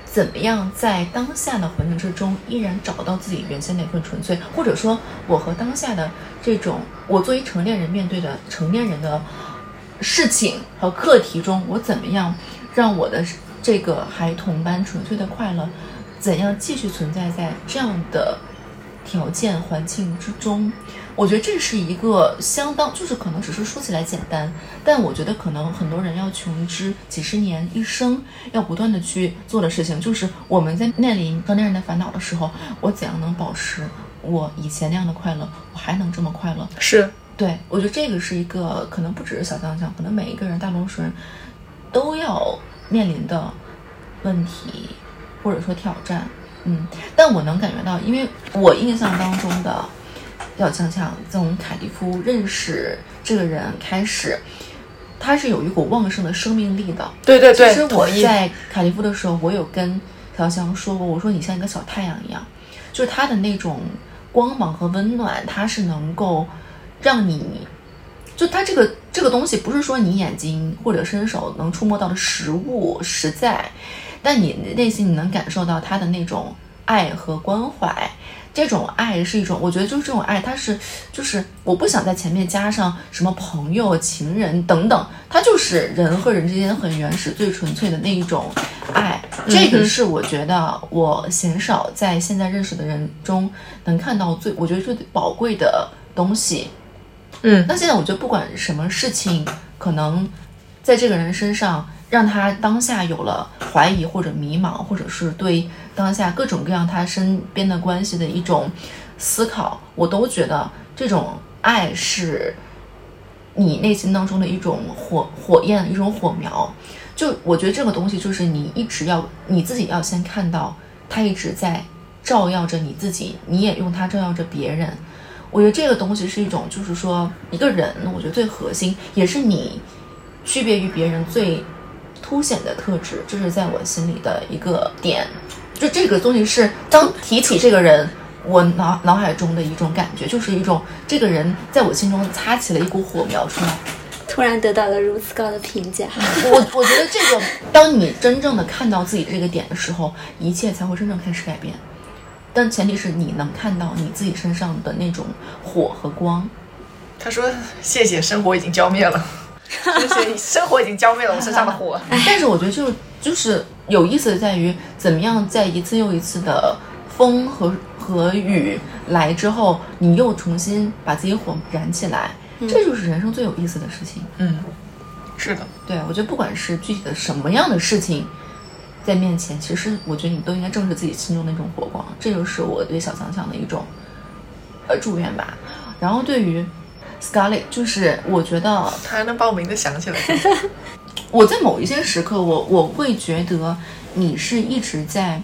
怎么样在当下的环境之中，依然找到自己原先那份纯粹，或者说我和当下的这种我作为成年人面对的成年人的事情和课题中，我怎么样让我的这个孩童般纯粹的快乐，怎样继续存在在这样的条件环境之中？我觉得这是一个相当，就是可能只是说起来简单，但我觉得可能很多人要穷之几十年、一生，要不断的去做的事情，就是我们在面临成年人的烦恼的时候，我怎样能保持我以前那样的快乐，我还能这么快乐？是对，我觉得这个是一个可能不只是小江江，可能每一个人、大多数人都要面临的问题，或者说挑战。嗯，但我能感觉到，因为我印象当中的小强强从凯蒂夫认识这个人开始，他是有一股旺盛的生命力的。对对对其实我在凯蒂夫的时候，我有跟小强说过，我说你像一个小太阳一样，就是他的那种光芒和温暖，他是能够让你，就它这个这个东西不是说你眼睛或者伸手能触摸到的实物实在，但你内心你能感受到他的那种爱和关怀。这种爱是一种，我觉得就是这种爱，它是就是我不想在前面加上什么朋友、情人等等，它就是人和人之间很原始、最纯粹的那一种爱。这个是我觉得我鲜少在现在认识的人中能看到最，我觉得最宝贵的东西。嗯那现在我觉得不管什么事情，可能在这个人身上让他当下有了怀疑或者迷茫，或者是对当下各种各样他身边的关系的一种思考，我都觉得这种爱是你内心当中的一种火火焰，一种火苗。就我觉得这个东西就是你一直要你自己要先看到，它一直在照耀着你自己，你也用它照耀着别人。我觉得这个东西是一种，就是说一个人，我觉得最核心，也是你区别于别人最凸显的特质，这是在我心里的一个点。就这个东西是当提起这个人，我脑脑海中的一种感觉，就是一种这个人在我心中擦起了一股火苗出来。突然得到了如此高的评价，我我觉得这个，当你真正的看到自己这个点的时候，一切才会真正开始改变。但前提是你能看到你自己身上的那种火和光。他说：“谢谢，生活已经浇灭了，谢谢，生活已经浇灭了我身上的 火。但是我觉得就就是有意思的在于，怎么样在一次又一次的风和和雨来之后，你又重新把自己火燃起来，这就是人生最有意思的事情。”嗯，是的，对，我觉得不管是具体的什么样的事情在面前，其实我觉得你都应该正视自己心中的那种火光，这就是我对小强强的一种呃祝愿吧。然后对于 Scarlett，就是我觉得他还能把我名字想起来。我在某一些时刻，我我会觉得你是一直在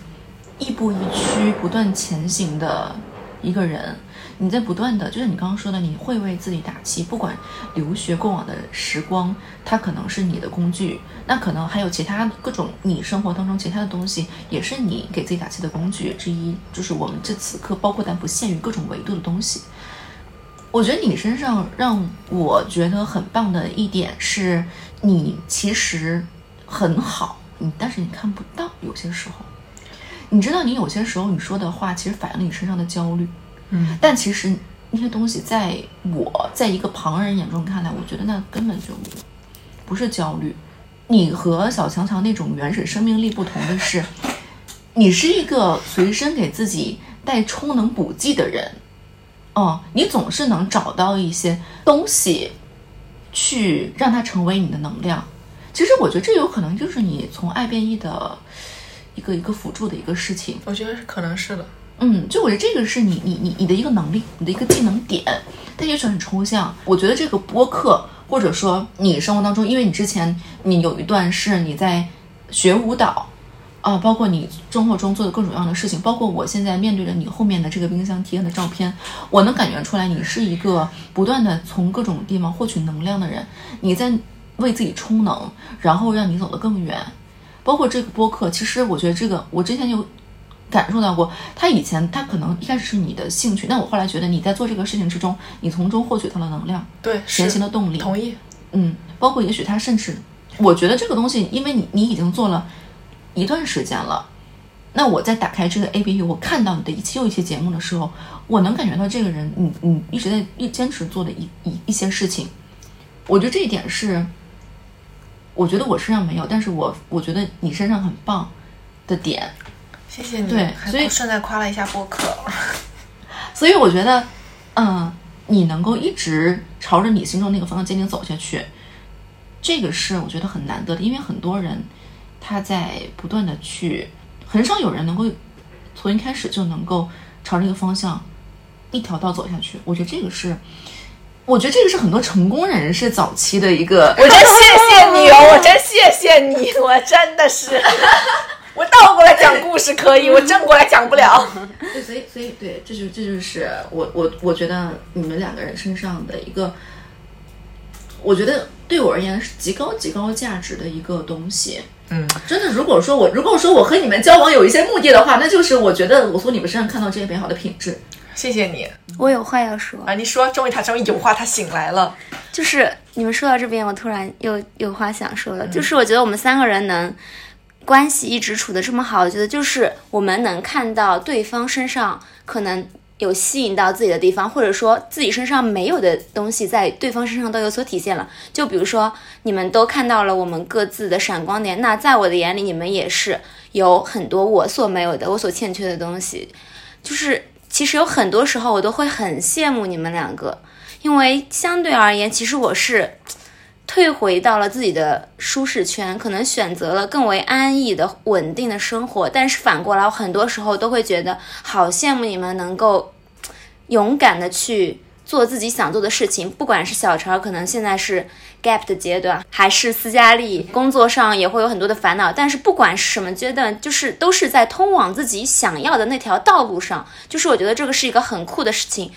亦步亦趋、不断前行的一个人。你在不断的，就像你刚刚说的，你会为自己打气。不管留学过往的时光，它可能是你的工具，那可能还有其他各种你生活当中其他的东西，也是你给自己打气的工具之一。就是我们这此刻包括但不限于各种维度的东西。我觉得你身上让我觉得很棒的一点是，你其实很好，你但是你看不到，有些时候，你知道你有些时候你说的话其实反映了你身上的焦虑，嗯，但其实那些东西在我在一个旁人眼中看来，我觉得那根本就不是焦虑。你和小强强那种原始生命力不同的是，你是一个随身给自己带充能补剂的人。哦，你总是能找到一些东西，去让它成为你的能量。其实我觉得这有可能就是你从爱变异的一个一个辅助的一个事情。我觉得可能是的。嗯，就我觉得这个是你你你你的一个能力，你的一个技能点，但也许很抽象。我觉得这个播客，或者说你生活当中，因为你之前你有一段是你在学舞蹈，啊、包括你生活中做的各种各样的事情，包括我现在面对着你后面的这个冰箱体验的照片，我能感觉出来你是一个不断的从各种地方获取能量的人，你在为自己充能，然后让你走得更远。包括这个播客，其实我觉得这个我之前有感受到过，他以前他可能一开始是你的兴趣，但我后来觉得你在做这个事情之中，你从中获取到了能量，对，前行的动力。同意。嗯，包括也许他甚至，我觉得这个东西，因为你你已经做了一段时间了，那我在打开这个 A P P，我看到你的一期又一期节目的时候，我能感觉到这个人，你你一直在一坚持做的一一一些事情，我觉得这一点是，我觉得我身上没有，但是我我觉得你身上很棒的点，谢谢你，对所以顺带夸了一下播客。所以我觉得，嗯，你能够一直朝着你心中那个方向坚定走下去，这个是我觉得很难得的，因为很多人他在不断的去，很少有人能够从一开始就能够朝这个方向一条道走下去。我觉得这个是，我觉得这个是很多成功人士早期的一个，我真谢谢你哦，我真 谢谢你，我真的是，我倒过来讲故事可以，我正过来讲不了。对，所以所以对，这就这就是我我我觉得你们两个人身上的一个，我觉得对我而言是极高极高价值的一个东西。嗯，真的，如果说我如果说我和你们交往有一些目的的话，那就是我觉得我从你们身上看到这些美好的品质。谢谢你我有话要说，啊！你说，终于他终于有话，他醒来了。就是你们说到这边，我突然又有话想说了，就是我觉得我们三个人能关系一直处的这么好，我觉得就是我们能看到对方身上可能有吸引到自己的地方，或者说自己身上没有的东西，在对方身上都有所体现了。就比如说，你们都看到了我们各自的闪光点，那在我的眼里，你们也是有很多我所没有的、我所欠缺的东西。就是其实有很多时候，我都会很羡慕你们两个，因为相对而言，其实我是退回到了自己的舒适圈，可能选择了更为安逸的、稳定的生活。但是反过来，我很多时候都会觉得好羡慕你们能够勇敢的去做自己想做的事情，不管是小陈可能现在是 gap 的阶段，还是斯嘉丽工作上也会有很多的烦恼，但是不管是什么阶段，就是都是在通往自己想要的那条道路上。就是我觉得这个是一个很酷的事情。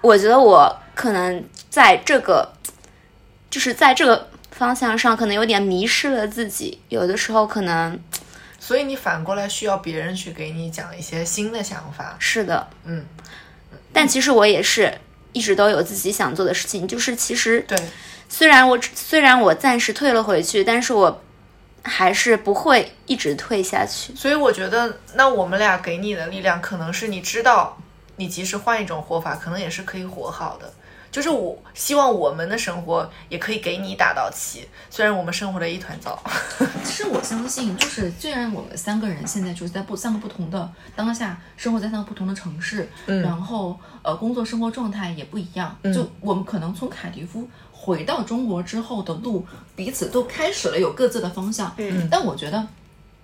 我觉得我可能在这个，就是在这个方向上，可能有点迷失了自己。有的时候可能所以你反过来需要别人去给你讲一些新的想法。是的，嗯，但其实我也是一直都有自己想做的事情。就是其实对，虽然我虽然我暂时退了回去，但是我还是不会一直退下去。所以我觉得，那我们俩给你的力量，可能是你知道，你即使换一种活法，可能也是可以活好的。就是我希望我们的生活也可以给你打到气，虽然我们生活的一团糟。其实我相信，就是虽然我们三个人现在就是在不三个不同的当下生活在三个不同的城市，嗯然后呃工作生活状态也不一样，就我们可能从卡迪夫回到中国之后的路，彼此都开始了有各自的方向，嗯但我觉得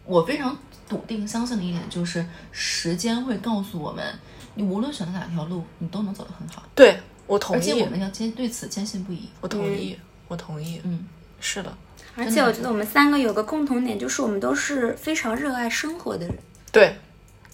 我非常笃定相信的一点就是，时间会告诉我们，你无论选择哪条路，你都能走得很好，对我同意而且我，们要坚对此坚信不疑。我同意，我同意。嗯，是的，而且我觉得我们三个有个共同点，就是我们都是非常热爱生活的人。对，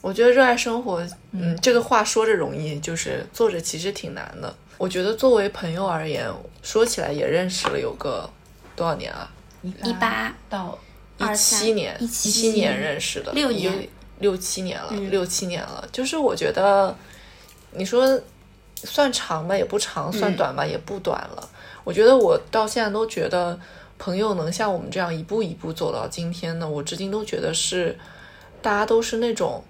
我觉得热爱生活，嗯，这个话说着容易，就是做着其实挺难的。我觉得作为朋友而言，说起来也认识了有个多少年啊？一八到一七年，一七年认识的，六年六七年了，嗯六七年了。就是我觉得，你说算长吧也不长，算短吧也不短了。我觉得我到现在都觉得，朋友能像我们这样一步一步走到今天呢，我至今都觉得是大家都是那种，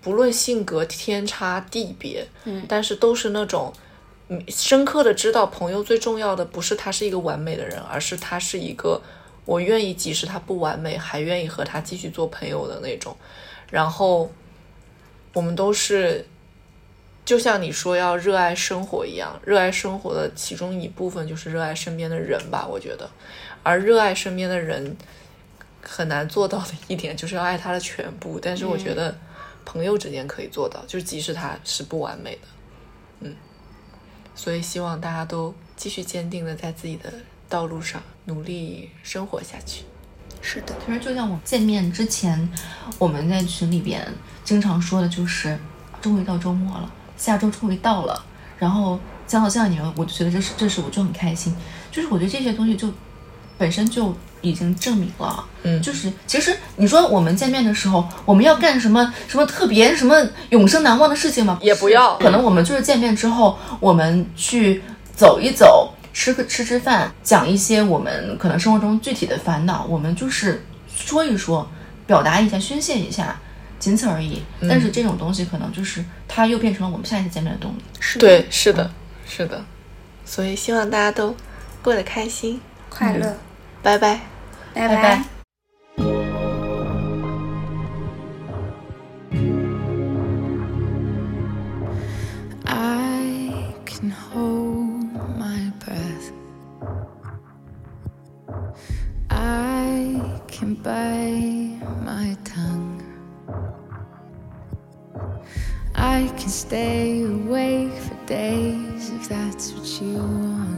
不论性格天差地别，嗯但是都是那种。嗯深刻的知道，朋友最重要的不是他是一个完美的人，而是他是一个我愿意即使他不完美，还愿意和他继续做朋友的那种。然后我们都是，就像你说要热爱生活一样，热爱生活的其中一部分就是热爱身边的人吧，我觉得。而热爱身边的人很难做到的一点，就是要爱他的全部。但是我觉得朋友之间可以做到，就是即使他是不完美的，嗯，所以希望大家都继续坚定的在自己的道路上努力生活下去。是的，其实就像我们见面之前，我们在群里边经常说的就是，终于到周末了，下周终于到了，然后见到这样的人，我就觉得这是这是我就很开心，就是我觉得这些东西就本身就已经证明了，嗯。就是其实你说我们见面的时候，我们要干什么什么特别什么永生难忘的事情吗？也不要。可能我们就是见面之后，我们去走一走，吃个吃吃饭，讲一些我们可能生活中具体的烦恼，我们就是说一说，表达一下，宣泄一下，仅此而已。但是这种东西可能就是它又变成了我们下一次见面的动力。是的，对，是的，是的，所以希望大家都过得开心，快乐，拜拜。拜拜拜。拜。I can stay awake for days if that's what you want.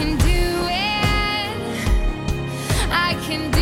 Can do it. I can do